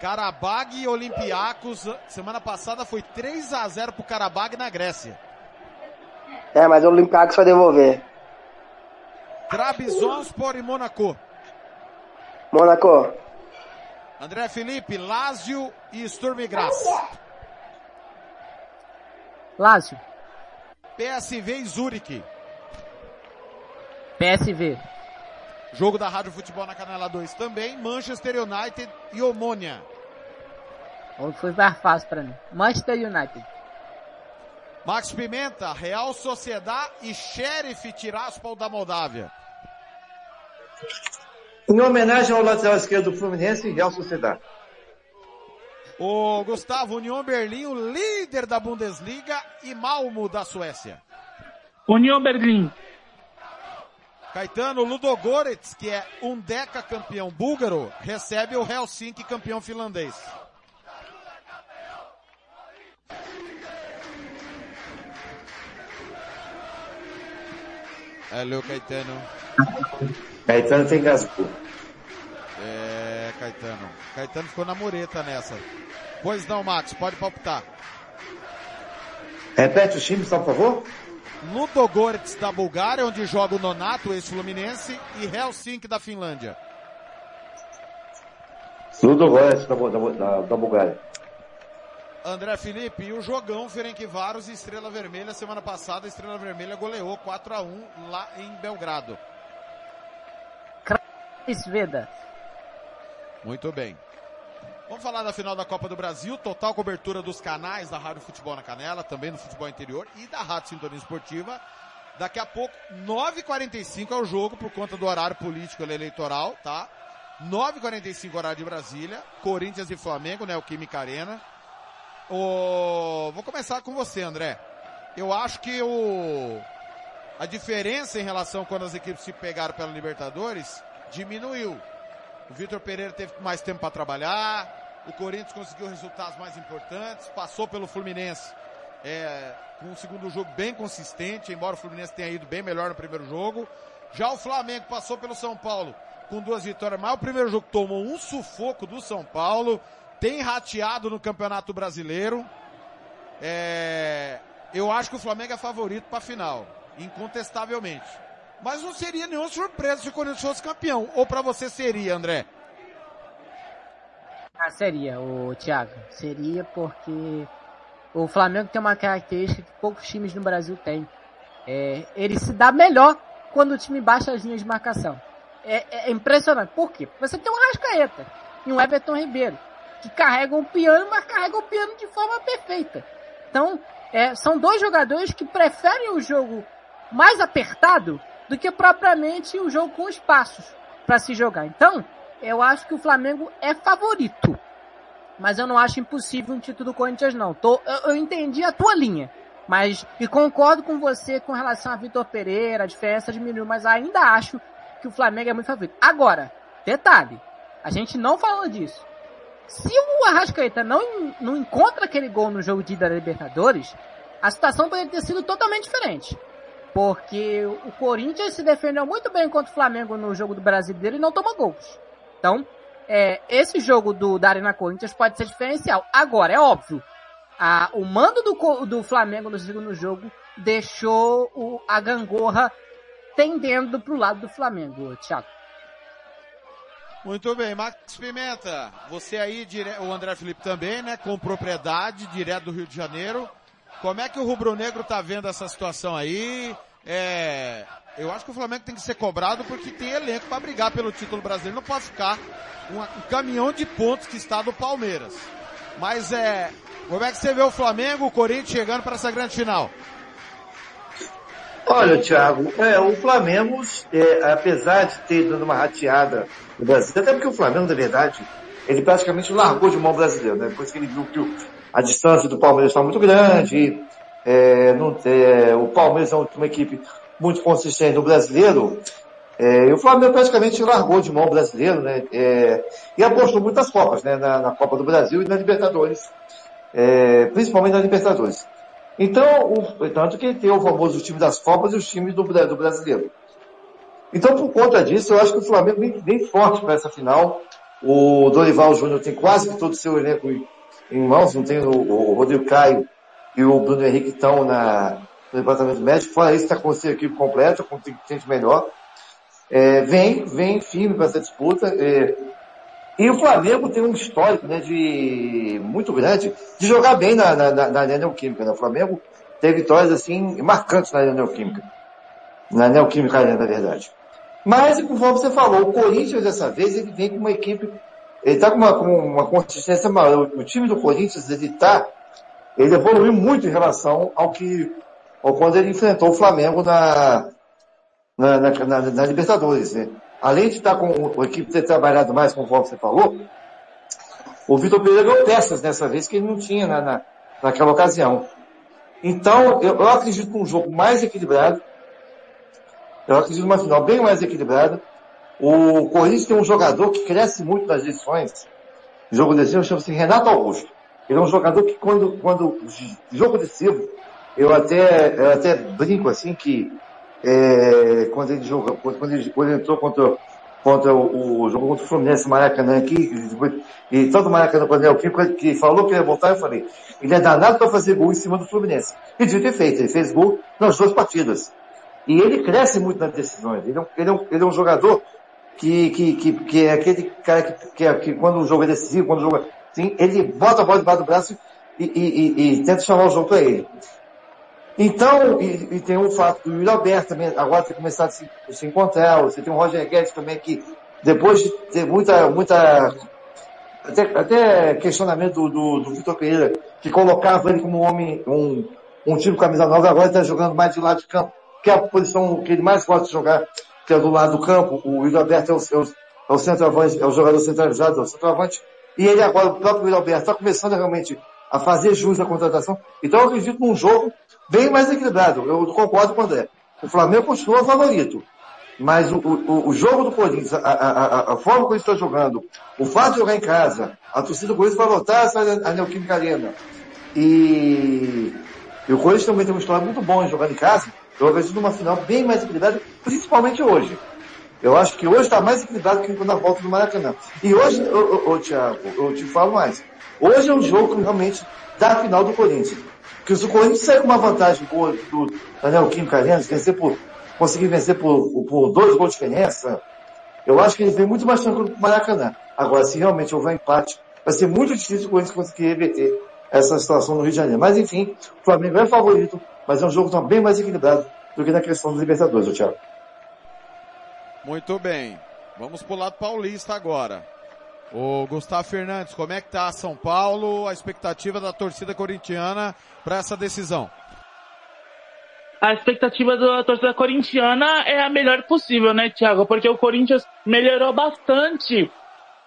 [SPEAKER 3] Karabag e Olympiacos, semana passada foi 3 a 0 pro Karabag na Grécia.
[SPEAKER 4] É, mas o Olympiacos vai devolver.
[SPEAKER 3] Trabzonspor e Monaco.
[SPEAKER 4] Mônaco.
[SPEAKER 3] André Felipe, Lazio e Sturm Graz.
[SPEAKER 7] Lazio.
[SPEAKER 3] PSV e Zurich.
[SPEAKER 7] PSV.
[SPEAKER 3] Jogo da Rádio Futebol na Canela 2 também. Manchester United e Omônia.
[SPEAKER 7] Foi mais fácil pra mim. Manchester United.
[SPEAKER 3] Max Pimenta, Real Sociedade e Sheriff Tiraspol da Moldávia.
[SPEAKER 8] Em homenagem ao lateral esquerdo do Fluminense e Real Sociedade.
[SPEAKER 3] O Gustavo, União Berlim, o líder da Bundesliga e Malmo da Suécia.
[SPEAKER 5] União Berlim,
[SPEAKER 3] Caetano Ludogorets, que é um deca campeão búlgaro, recebe o Helsinki campeão finlandês. Alô, Caetano.
[SPEAKER 8] Caetano tem gasgou.
[SPEAKER 3] É, Caetano. Caetano ficou na mureta nessa. Pois não, Max, pode palpitar.
[SPEAKER 8] Repete os times, só por favor.
[SPEAKER 3] Ludogorets da Bulgária, onde joga o Nonato, ex-Fluminense, e Helsinki da Finlândia.
[SPEAKER 8] Ludogorets da, da, da, da Bulgária.
[SPEAKER 3] André Felipe, e o jogão Ferencváros e Estrela Vermelha, semana passada Estrela Vermelha goleou 4 a 1 lá em Belgrado.
[SPEAKER 7] Sveda.
[SPEAKER 3] Muito bem. Vamos falar da final da Copa do Brasil, total cobertura dos canais da Rádio Futebol na Canela, também do Futebol Interior e da Rádio Sintonia Esportiva. Daqui a pouco, 9h45 é o jogo, por conta do horário político eleitoral, tá? 9h45 horário de Brasília, Corinthians e Flamengo, né? O Química Arena. O... Vou começar com você, André. Eu acho que o... a diferença em relação quando as equipes se pegaram pela Libertadores diminuiu. O Vitor Pereira teve mais tempo para trabalhar, o Corinthians conseguiu resultados mais importantes, passou pelo Fluminense é, com um segundo jogo bem consistente, embora o Fluminense tenha ido bem melhor no primeiro jogo. Já o Flamengo passou pelo São Paulo com duas vitórias, mas o primeiro jogo tomou um sufoco do São Paulo, tem rateado no Campeonato Brasileiro. É, eu acho que o Flamengo é favorito para a final, incontestavelmente. Mas não seria nenhuma surpresa se o Corinthians fosse campeão. Ou para você seria, André?
[SPEAKER 7] Ah, seria, o Thiago. Seria porque O Flamengo tem uma característica que poucos times no Brasil têm. É, ele se dá melhor quando o time baixa as linhas de marcação. É, é, impressionante. Por quê? Você tem um Rascaeta e um Everton Ribeiro que carregam o piano, mas carregam o piano de forma perfeita. Então, é, são dois jogadores que preferem o jogo mais apertado do que propriamente o jogo com espaços para se jogar. Então, eu acho que o Flamengo é favorito. Mas eu não acho impossível um título do Corinthians, não. Tô, eu, eu entendi a tua linha. Mas, e concordo com você com relação a Vitor Pereira, a diferença diminuiu, mas ainda acho que o Flamengo é muito favorito. Agora, detalhe, a gente não falou disso. Se o Arrascaeta não, não encontra aquele gol no jogo de ida da Libertadores, a situação poderia ter sido totalmente diferente. Porque o Corinthians se defendeu muito bem contra o Flamengo no jogo do Brasileiro e não tomou gols. Então, é, esse jogo do, da Arena Corinthians pode ser diferencial. Agora, é óbvio, a, o mando do, do Flamengo no segundo jogo deixou o, a gangorra tendendo para o lado do Flamengo, Thiago.
[SPEAKER 3] Muito bem, Max Pimenta, você aí, dire... o André Felipe também, né, com propriedade, direto do Rio de Janeiro. Como é que o Rubro Negro tá vendo essa situação aí? É... Eu acho que o Flamengo tem que ser cobrado porque tem elenco para brigar pelo título brasileiro. Não pode ficar um, caminhão de pontos que está do Palmeiras. Mas é, como é que você vê o Flamengo, o Corinthians chegando para essa grande final?
[SPEAKER 8] Olha, Thiago, é, o Flamengo, é, apesar de ter dado uma rateada no Brasil, até porque o Flamengo, na verdade, ele praticamente largou de mão o brasileiro, né? Depois que ele viu que a distância do Palmeiras está muito grande, é, não, é, o Palmeiras é uma equipe muito consistente no brasileiro, é, e o Flamengo praticamente largou de mão o brasileiro, né? É, e apostou muitas Copas, né? Na, na, Copa do Brasil e na Libertadores. É, principalmente na Libertadores. Então, o, tanto que tem o famoso time das Copas e os times do, do brasileiro. Então, por conta disso, eu acho que o Flamengo vem bem forte para essa final. O Dorival Júnior tem quase que todo o seu elenco em, mãos, não tem o, o, Rodrigo Caio e o Bruno Henrique estão na, no departamento médico. Fora isso, está com a equipe completa, com gente melhor. É, vem, vem firme para essa disputa. É, e o Flamengo tem um histórico, né, de, muito grande, de jogar bem na, na, na, na Neoquímica, né? O Flamengo teve vitórias, assim, marcantes na Neoquímica. Na Neoquímica Arena, na verdade. Mas, conforme você falou, o Corinthians dessa vez, ele vem com uma equipe, ele tá com uma, com uma consistência maior. O time do Corinthians, ele tá, ele evoluiu muito em relação ao que, ao quando ele enfrentou o Flamengo na, na, na, na, na Libertadores, né? além de estar com a equipe ter trabalhado mais, conforme você falou, o Vitor Pereira ganhou peças dessa vez que ele não tinha na, na, naquela ocasião. Então, eu, eu acredito num jogo mais equilibrado. Eu acredito numa final bem mais equilibrada. O Corinthians tem um jogador que cresce muito nas lições. Jogo decisivo chama-se Renato Augusto. Ele é um jogador que quando, quando jogo decisivo, eu até, eu até brinco assim que é, quando ele jogou, quando ele, quando ele entrou contra, contra o, o jogo contra o Fluminense Maracanã aqui, e tanto o Maracanã quanto o Kiko, que falou que ia voltar, eu falei, ele é danado para fazer gol em cima do Fluminense. E de ter feito, ele fez gol nas duas partidas. E ele cresce muito nas decisões. Ele é um, ele é um, ele é um jogador que, que, que, que é aquele cara que, que, é, que quando o jogo é decisivo, quando o jogo é, sim, ele bota a bola debaixo do braço e, e, e, e tenta chamar o jogo para ele. Então, e, e, tem o fato do Yuri Alberto também, agora ter começado a se, se, encontrar, você tem o Roger Guedes também que, depois de ter muita, muita, até, até questionamento do, do, do Vitor Pereira, que colocava ele como um homem, um, um time camisa nova, agora está jogando mais de lado de campo, que é a posição que ele mais gosta de jogar, que é do lado do campo, o Yuri Alberto é o, é o, é o centroavante, é o jogador centralizado, é o centroavante, e ele agora, o próprio Yuri Alberto, está começando realmente a fazer jus à contratação. Então eu acredito num jogo bem mais equilibrado. Eu concordo com o André. O Flamengo continua favorito. Mas o, o, o jogo do Corinthians, a, a, a, forma como ele está jogando, o fato de jogar em casa, a torcida do Corinthians vai voltar a Neoquímica Arena. E, e o Corinthians também tem uma história muito boa em jogar em casa. Eu acredito numa final bem mais equilibrada, principalmente hoje. Eu acho que hoje está mais equilibrado que quando a volta do Maracanã. E hoje, ô, ô, ô Thiago, eu te falo mais. Hoje é um jogo realmente da final do Corinthians. Porque se o Corinthians sair com uma vantagem boa do Daniel Kim Arena, vencer por, conseguir vencer por, por dois gols de diferença, eu acho que ele vem muito mais tranquilo para o Maracanã. Agora, se realmente houver empate, vai ser muito difícil o Corinthians conseguir reverter essa situação no Rio de Janeiro. Mas enfim, o Flamengo é favorito, mas é um jogo bem mais equilibrado do que na questão dos Libertadores, Thiago.
[SPEAKER 3] Muito bem. Vamos pro lado paulista agora. O Gustavo Fernandes, como é que tá São Paulo, a expectativa da torcida corintiana para essa decisão?
[SPEAKER 5] a expectativa da torcida corintiana é a melhor possível, né, Thiago? Porque o Corinthians melhorou bastante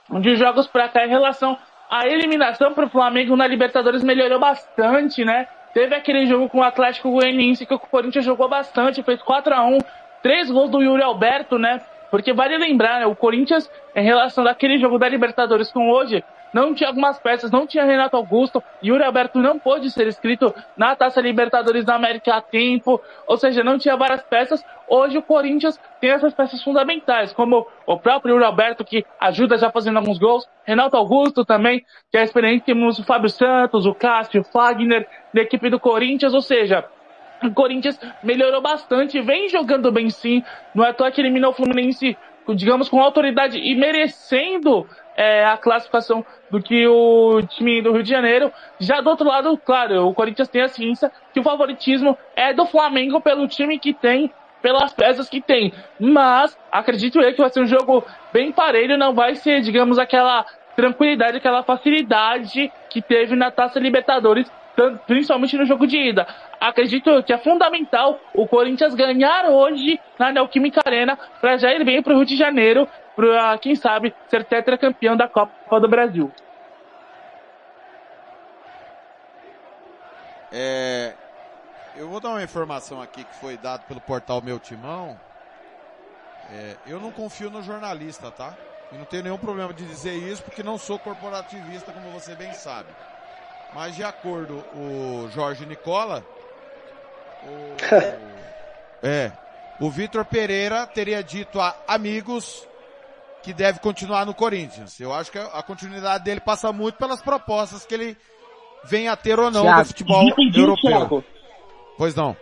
[SPEAKER 5] de jogos para cá em relação à eliminação para o Flamengo na Libertadores melhorou bastante, né? Teve aquele jogo com o Atlético Goianiense que o Corinthians jogou bastante, fez 4 a 1 três gols do Yuri Alberto, né? Porque vale lembrar, né, o Corinthians, em relação daquele jogo da Libertadores com hoje, não tinha algumas peças, não tinha Renato Augusto, Yuri Alberto não pôde ser inscrito na Taça Libertadores da América a tempo, ou seja, não tinha várias peças. Hoje o Corinthians tem essas peças fundamentais, como o próprio Yuri Alberto, que ajuda já fazendo alguns gols, Renato Augusto também, que é experiente, temos o Fábio Santos, o Cássio, o Fagner, da equipe do Corinthians, ou seja, o Corinthians melhorou bastante, vem jogando bem sim, não é à toa que eliminou o Fluminense digamos, com autoridade e merecendo é, a classificação do que o time do Rio de Janeiro. Já do outro lado, claro, o Corinthians tem a ciência que o favoritismo é do Flamengo pelo time que tem, pelas peças que tem. Mas acredito eu que vai ser um jogo bem parelho, não vai ser, digamos, aquela tranquilidade, aquela facilidade que teve na Taça Libertadores, principalmente no jogo de ida. Acredito que é fundamental o Corinthians ganhar hoje na Neoquímica Arena para já ir bem para o Rio de Janeiro para, quem sabe, ser tetracampeão da Copa do Brasil.
[SPEAKER 3] É, eu vou dar uma informação aqui que foi dado pelo portal Meu Timão. É, eu não confio no jornalista, tá? E não tenho nenhum problema de dizer isso porque não sou corporativista, como você bem sabe. Mas de acordo o Jorge Nicola, o, é, o Vitor Pereira teria dito a amigos que deve continuar no Corinthians. Eu acho que a continuidade dele passa muito pelas propostas que ele vem a ter ou não Thiago, do futebol europeu. Thiago. Pois não.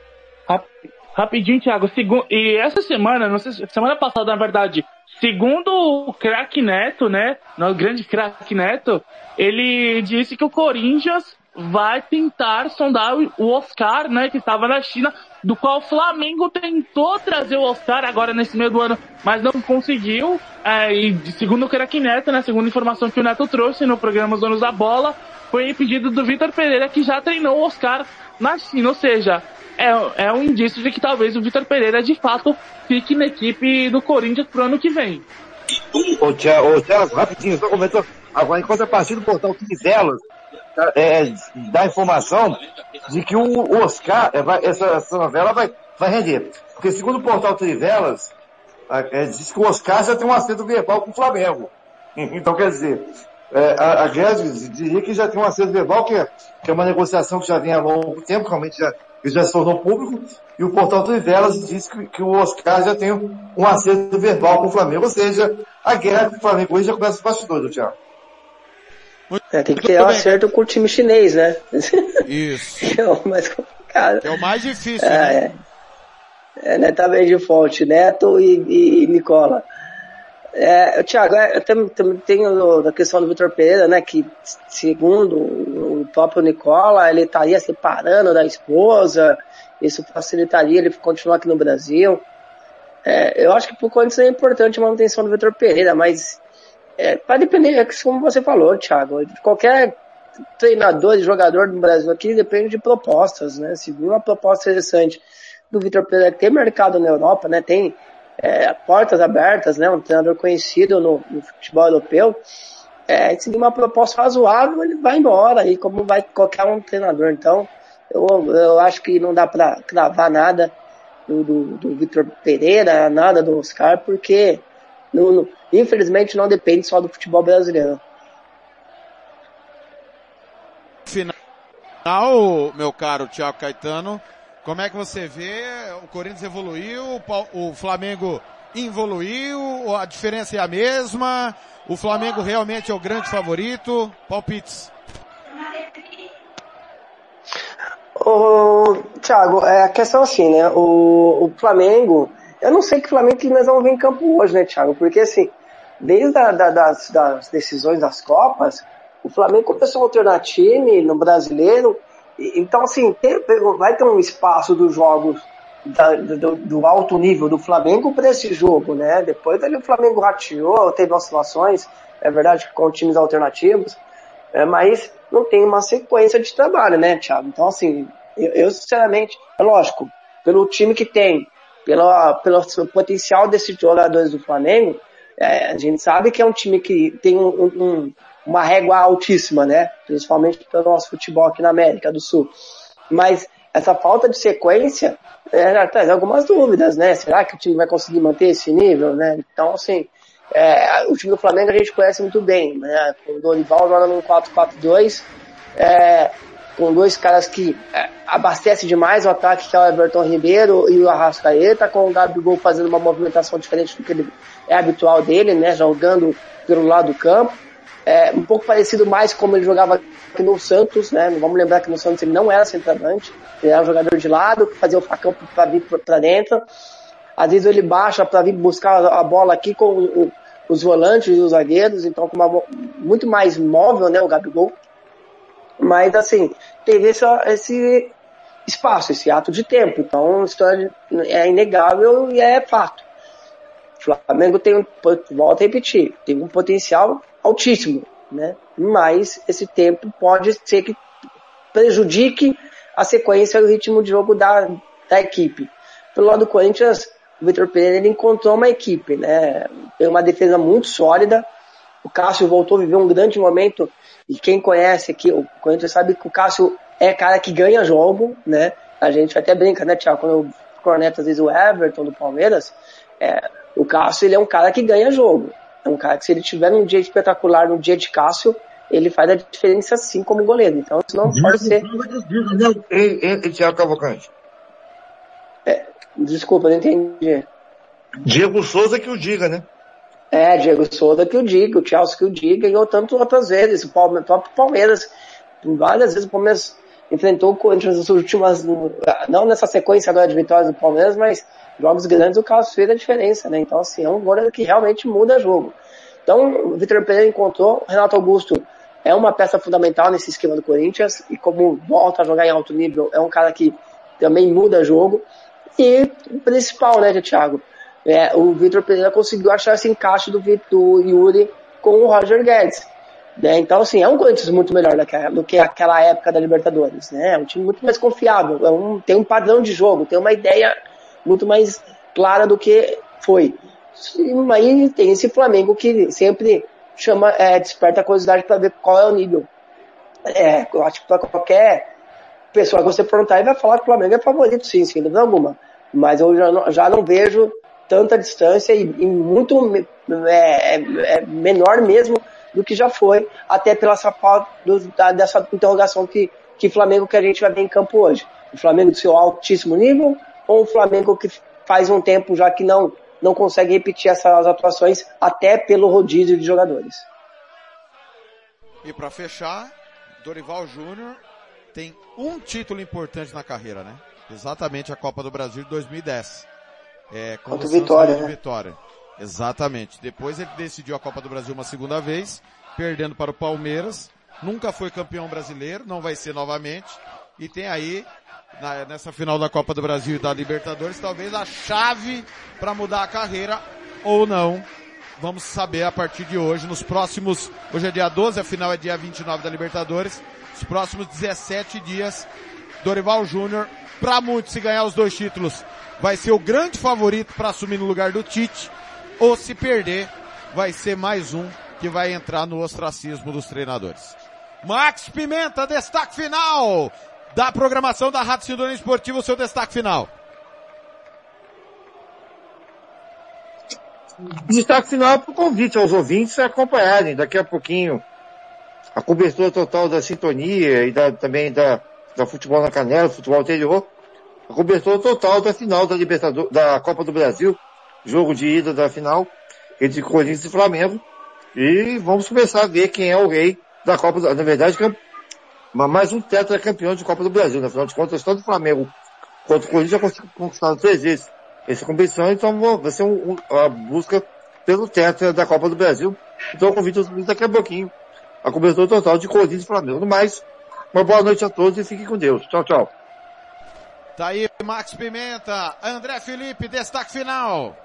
[SPEAKER 5] Rapidinho, Thiago. Segu... E essa semana, não sei, semana passada, na verdade, segundo o craque Neto, né, o grande craque Neto, ele disse que o Corinthians vai tentar sondar o Oscar, né, que estava na China, do qual o Flamengo tentou trazer o Oscar agora nesse meio do ano, mas não conseguiu. É, e segundo o Crack Neto, né, segundo a informação que o Neto trouxe no programa Os Donos da Bola, foi pedido do Vitor Pereira, que já treinou o Oscar na China, ou seja, é, é um indício de que talvez o Vitor Pereira de fato fique na equipe do Corinthians pro ano que vem.
[SPEAKER 8] Ô, Thiago, rapidinho, só comentou. Agora, enquanto a partir do portal Quiselas, é, dá informação de que o Oscar, é, essa, essa novela vai, vai render. Porque segundo o portal Trivelas, é, diz que o Oscar já tem um acerto verbal com o Flamengo. Então quer dizer, é, a, a diria que já tem um acerto verbal que é, que é uma negociação que já vem há longo tempo, realmente já, já se tornou público, e o portal Trivelas diz que, que o Oscar já tem um acerto verbal com o Flamengo, ou seja, a guerra com o Flamengo hoje já começa os bastidores, Thiago.
[SPEAKER 4] É, tem que ter um acerto com o time chinês, né?
[SPEAKER 3] Isso.
[SPEAKER 4] é o mais complicado.
[SPEAKER 3] É o mais difícil, é, né?
[SPEAKER 4] É, é netamente fonte, Neto e, e, Nicola. É, Tiago, é, também tem a questão do Vitor Pereira, né, que segundo o próprio Nicola, ele estaria separando da esposa, isso facilitaria ele continuar aqui no Brasil. É, eu acho que por conta é importante a manutenção do Vitor Pereira, mas é, vai depender, é como você falou, Thiago, qualquer treinador e jogador do Brasil aqui depende de propostas, né? Se vir uma proposta interessante do Vitor Pereira, que tem mercado na Europa, né? Tem é, portas abertas, né? Um treinador conhecido no, no futebol europeu. É, se vir uma proposta razoável, ele vai embora, aí como vai qualquer um treinador. Então, eu, eu acho que não dá para cravar nada do, do, do Vitor Pereira, nada do Oscar, porque no, infelizmente não depende só do futebol brasileiro.
[SPEAKER 3] Final, meu caro Thiago Caetano, como é que você vê? O Corinthians evoluiu, o Flamengo evoluiu, a diferença é a mesma, o Flamengo realmente é o grande favorito. Palpites.
[SPEAKER 4] Ô, Thiago, é a questão assim, né? O, o Flamengo, eu não sei que Flamengo que nós vamos ver em campo hoje, né, Thiago? Porque assim, desde a, da, das, das, decisões das Copas, O Flamengo começou a alternar time no brasileiro, então assim, tem, vai ter um espaço dos jogos da, do, do, alto nível do Flamengo para esse jogo, né? Depois ali o Flamengo rateou, teve oscilações, é verdade, com times alternativos, é, mas não tem uma sequência de trabalho, né, Thiago? Então, assim, eu, eu sinceramente, é lógico, pelo time que tem, pelo, pelo potencial desses jogadores do Flamengo, é, a gente sabe que é um time que tem um, um, uma régua altíssima, né? Principalmente pelo nosso futebol aqui na América do Sul. Mas essa falta de sequência é, traz algumas dúvidas, né? Será que o time vai conseguir manter esse nível, né? Então, assim, é, o time do Flamengo a gente conhece muito bem, né? O Dorival joga num 4-4-2, é, com dois caras que é, abastecem demais o ataque, que é o Everton Ribeiro e o Arrascaeta, com o Gabigol fazendo uma movimentação diferente do que ele é habitual dele, né? Jogando pelo lado do campo. É, um pouco parecido mais como ele jogava aqui no Santos, né? Vamos lembrar que no Santos ele não era centroavante, ele era um jogador de lado, que fazia o facão para vir para dentro. Às vezes ele baixa para vir buscar a bola aqui com o, os volantes e os zagueiros, então com uma, muito mais móvel, né, o Gabigol. Mas assim, teve essa, esse espaço, esse ato de tempo. Então, isso é inegável e é fato. O Flamengo tem, volto a repetir, tem um potencial altíssimo, né? Mas esse tempo pode ser que prejudique a sequência e o ritmo de jogo da, da equipe. Pelo lado do Corinthians, o Vitor Pereira ele encontrou uma equipe, né? Tem uma defesa muito sólida. O Cássio voltou a viver um grande momento e quem conhece aqui o Corinthians sabe que o Cássio é cara que ganha jogo, né? A gente até brinca, né, Tiago? Quando eu corneto às vezes o Everton do Palmeiras, é, o Cássio ele é um cara que ganha jogo. É um cara que se ele tiver um dia espetacular no dia de Cássio, ele faz a diferença sim como goleiro. Então isso não pode ser.
[SPEAKER 8] Ei, ei, Thiago Cavalcante.
[SPEAKER 4] É, desculpa, não entendi.
[SPEAKER 8] Diego Souza que o diga, né?
[SPEAKER 4] É, Diego Souza que o diga, o Chelsea que o diga, e eu tanto outras vezes. O próprio Palmeiras, várias vezes o Palmeiras enfrentou o Corinthians nas últimas, não nessa sequência agora de vitórias do Palmeiras, mas jogos grandes o Carlos fez a diferença, né? Então, assim, é um goleiro que realmente muda jogo. Então, o Vitor Pereira encontrou, o Renato Augusto é uma peça fundamental nesse esquema do Corinthians, e como volta a jogar em alto nível, é um cara que também muda jogo. E o principal, né, Thiago? É, o Vitor Pereira conseguiu achar esse encaixe do, do Yuri com o Roger Guedes. Né? Então, assim, é um Corinthians muito melhor do que aquela época da Libertadores. Né? É um time muito mais confiável, é um, tem um padrão de jogo, tem uma ideia muito mais clara do que foi. E aí tem esse Flamengo que sempre chama, é, desperta a curiosidade para ver qual é o nível. É, eu acho que para qualquer pessoa que você perguntar, ele vai falar que o Flamengo é favorito, sim, sem dúvida alguma. Mas eu já não, já não vejo tanta distância e, e muito é, é, é, menor mesmo do que já foi, até pela essa da, dessa interrogação que, que Flamengo que a gente vai ver em campo hoje. O Flamengo do seu altíssimo nível ou o Flamengo que faz um tempo já que não, não consegue repetir essas atuações até pelo rodízio de jogadores.
[SPEAKER 3] E para fechar, Dorival Júnior tem um título importante na carreira, né? Exatamente a Copa do Brasil de 2010. É,
[SPEAKER 4] Contra o Vitória, né?
[SPEAKER 3] Vitória. Exatamente. Depois ele decidiu a Copa do Brasil uma segunda vez, perdendo para o Palmeiras. Nunca foi campeão brasileiro, não vai ser novamente. E tem aí, na, nessa final da Copa do Brasil e da Libertadores, talvez a chave para mudar a carreira ou não. Vamos saber a partir de hoje, nos próximos, hoje é dia 12, a final é dia 29 da Libertadores. Os próximos 17 dias, Dorival Júnior, para muitos, se ganhar os dois títulos, vai ser o grande favorito para assumir no lugar do Tite, ou se perder, vai ser mais um que vai entrar no ostracismo dos treinadores. Max Pimenta, destaque final da programação da Rádio Sintonia Esportiva, o seu destaque final.
[SPEAKER 8] Destaque final é para o convite aos ouvintes acompanharem daqui a pouquinho a cobertura total da sintonia e da, também da, da futebol na canela, futebol anterior, a cobertura total da final da Libertadores, da Copa do Brasil, jogo de ida da final entre Corinthians e Flamengo. E vamos começar a ver quem é o rei da Copa na verdade, mais um tetracampeão de Copa do Brasil. Na final de contas, tanto o Flamengo quanto o Corinthians já conquistaram três vezes essa competição, então vai ser um, um, a busca pelo tetra da Copa do Brasil. Então convido os daqui a pouquinho a cobertura total de Corinthians e Flamengo. No mais, uma boa noite a todos e fiquem com Deus. Tchau, tchau.
[SPEAKER 3] Tá aí Max Pimenta, André Felipe, destaque final.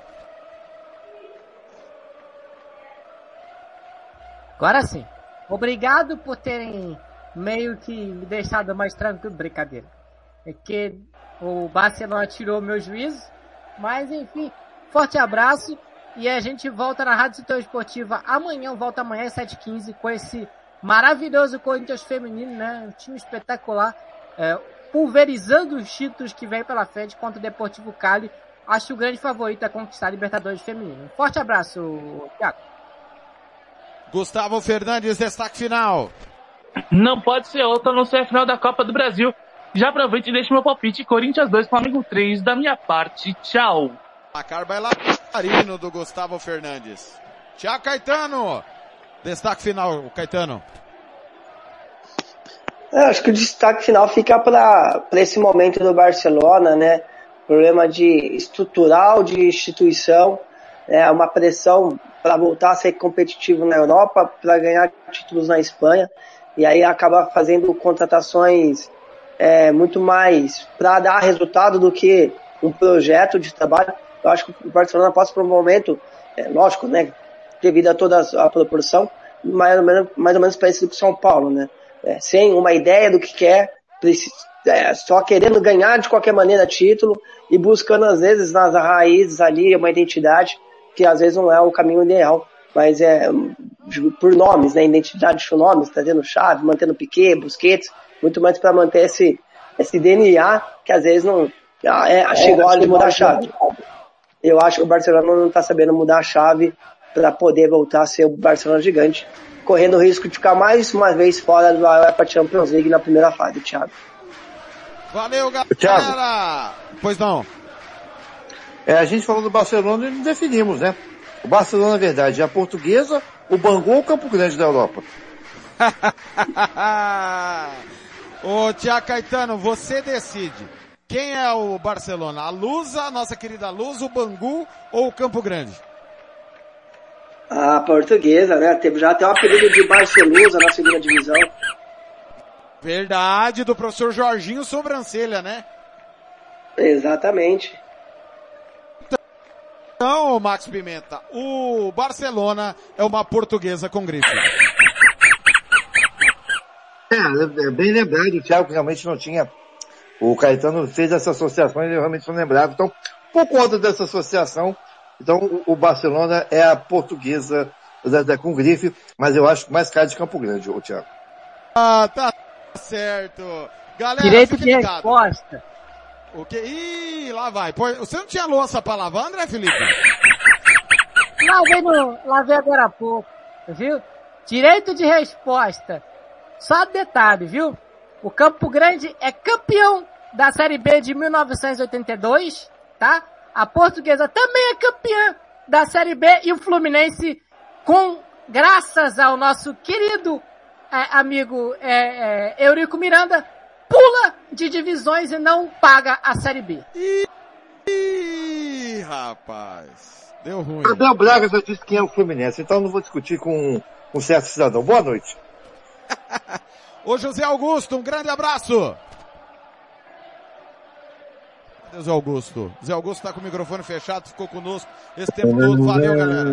[SPEAKER 7] Agora sim. Obrigado por terem meio que me deixado mais tranquilo. Brincadeira. É que o Barcelona tirou meu juízo. Mas enfim, forte abraço. E a gente volta na Rádio Setor Esportiva amanhã, volta amanhã às 7h15 com esse maravilhoso Corinthians feminino, né? Um time espetacular. É, pulverizando os títulos que vem pela frente contra o Deportivo Cali. Acho o grande favorito a conquistar a Libertadores feminino. Forte abraço, Thiago.
[SPEAKER 3] Gustavo Fernandes, destaque final.
[SPEAKER 5] Não pode ser outra a não ser a final da Copa do Brasil. Já aproveite e deixe meu palpite. Corinthians 2, Flamengo 3. Da minha parte, tchau.
[SPEAKER 3] Placar bailarino do Gustavo Fernandes. Tchau, Caetano. Destaque final, Caetano.
[SPEAKER 4] Eu acho que o destaque final fica para esse momento do Barcelona, né? Problema de estrutural, de instituição, é uma pressão para voltar a ser competitivo na Europa, para ganhar títulos na Espanha, e aí acaba fazendo contratações é, muito mais para dar resultado do que um projeto de trabalho. Eu acho que o Barcelona passa por um momento, é, lógico, né, devido a toda a proporção, mais ou menos, mais ou menos parecido com o São Paulo, né? É, sem uma ideia do que quer, é, só querendo ganhar de qualquer maneira título e buscando às vezes nas raízes ali uma identidade que às vezes não é o caminho ideal, mas é por nomes, né? Identidade de nomes, trazendo chave, mantendo Piquet, Busquets, muito mais para manter esse, esse DNA que às vezes não é, é chegou de mudar a chave. Eu acho que o Barcelona não está sabendo mudar a chave para poder voltar a ser o Barcelona gigante, correndo o risco de ficar mais uma vez fora da UEFA Champions League na primeira fase, Thiago.
[SPEAKER 3] Valeu, galera!
[SPEAKER 8] Thiago.
[SPEAKER 3] Pois não.
[SPEAKER 8] É, a gente falou do Barcelona e não definimos, né? O Barcelona, na verdade, é a portuguesa, o Bangu ou o Campo Grande da Europa?
[SPEAKER 3] Ô, Tiago Caetano, você decide. Quem é o Barcelona? A Lusa, a nossa querida Luz, o Bangu ou o Campo Grande?
[SPEAKER 4] A portuguesa, né? Teve já até o apelido de Barcelusa na segunda divisão.
[SPEAKER 3] Verdade, do professor Jorginho Sobrancelha, né?
[SPEAKER 4] Exatamente.
[SPEAKER 3] Então, Max Pimenta, o Barcelona é uma portuguesa com grife.
[SPEAKER 8] É, é bem lembrado, o Thiago realmente não tinha. O Caetano fez essa associação e ele realmente não lembrava. Então, por conta dessa associação, então o Barcelona é a portuguesa com grife, mas eu acho mais cara de Campo Grande, o Thiago.
[SPEAKER 3] Ah, tá certo. Galera,
[SPEAKER 7] Direito de ligado. resposta.
[SPEAKER 3] O que? Ih, lá vai. Pô, você não tinha louça pra lavar, André Felipe?
[SPEAKER 7] Lavei no, lavei agora há pouco, viu? Direito de resposta. Só detalhe, viu? O Campo Grande é campeão da Série B de 1982, tá? A Portuguesa também é campeã da Série B e o Fluminense, com graças ao nosso querido é, amigo é, é, Eurico Miranda, pula de divisões e não paga a Série B.
[SPEAKER 3] Ih, ih rapaz. Deu ruim.
[SPEAKER 8] Abel Braga já disse quem é o Fluminense, então não vou discutir com um certo cidadão. Boa noite.
[SPEAKER 3] Ô José Augusto, um grande abraço. Zé Augusto? Zé Augusto tá com o microfone fechado, ficou conosco esse tempo todo. Valeu, galera.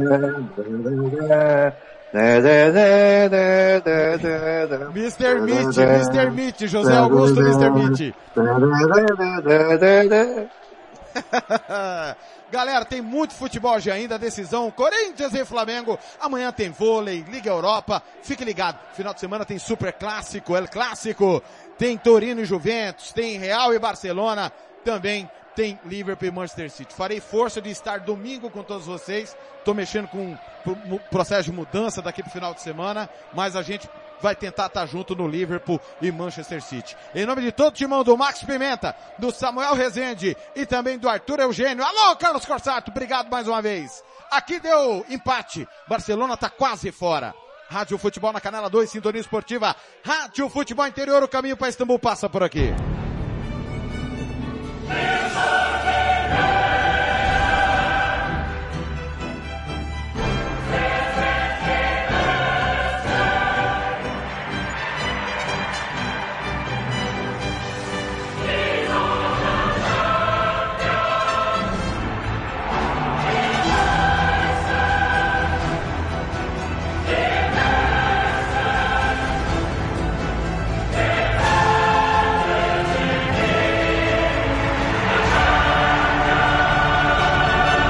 [SPEAKER 3] Mr. Meat, Mr. Meat, José Augusto, Mr. Meat. Galera, tem muito futebol hoje ainda, decisão Corinthians e Flamengo. Amanhã tem vôlei, Liga Europa. Fique ligado. Final de semana tem Super Clássico, El Clássico. Tem Torino e Juventus, tem Real e Barcelona. Também tem Liverpool e Manchester City. Farei força de estar domingo com todos vocês. Estou mexendo com o processo de mudança daqui para o final de semana, mas a gente vai tentar estar junto no Liverpool e Manchester City. Em nome de todo o timão do Max Pimenta, do Samuel Rezende e também do Arthur Eugênio. Alô, Carlos Corsato, obrigado mais uma vez. Aqui deu empate. Barcelona está quase fora. Rádio Futebol na Canela 2, Sintonia Esportiva. Rádio Futebol Interior, o caminho para Istambul passa por aqui. There's a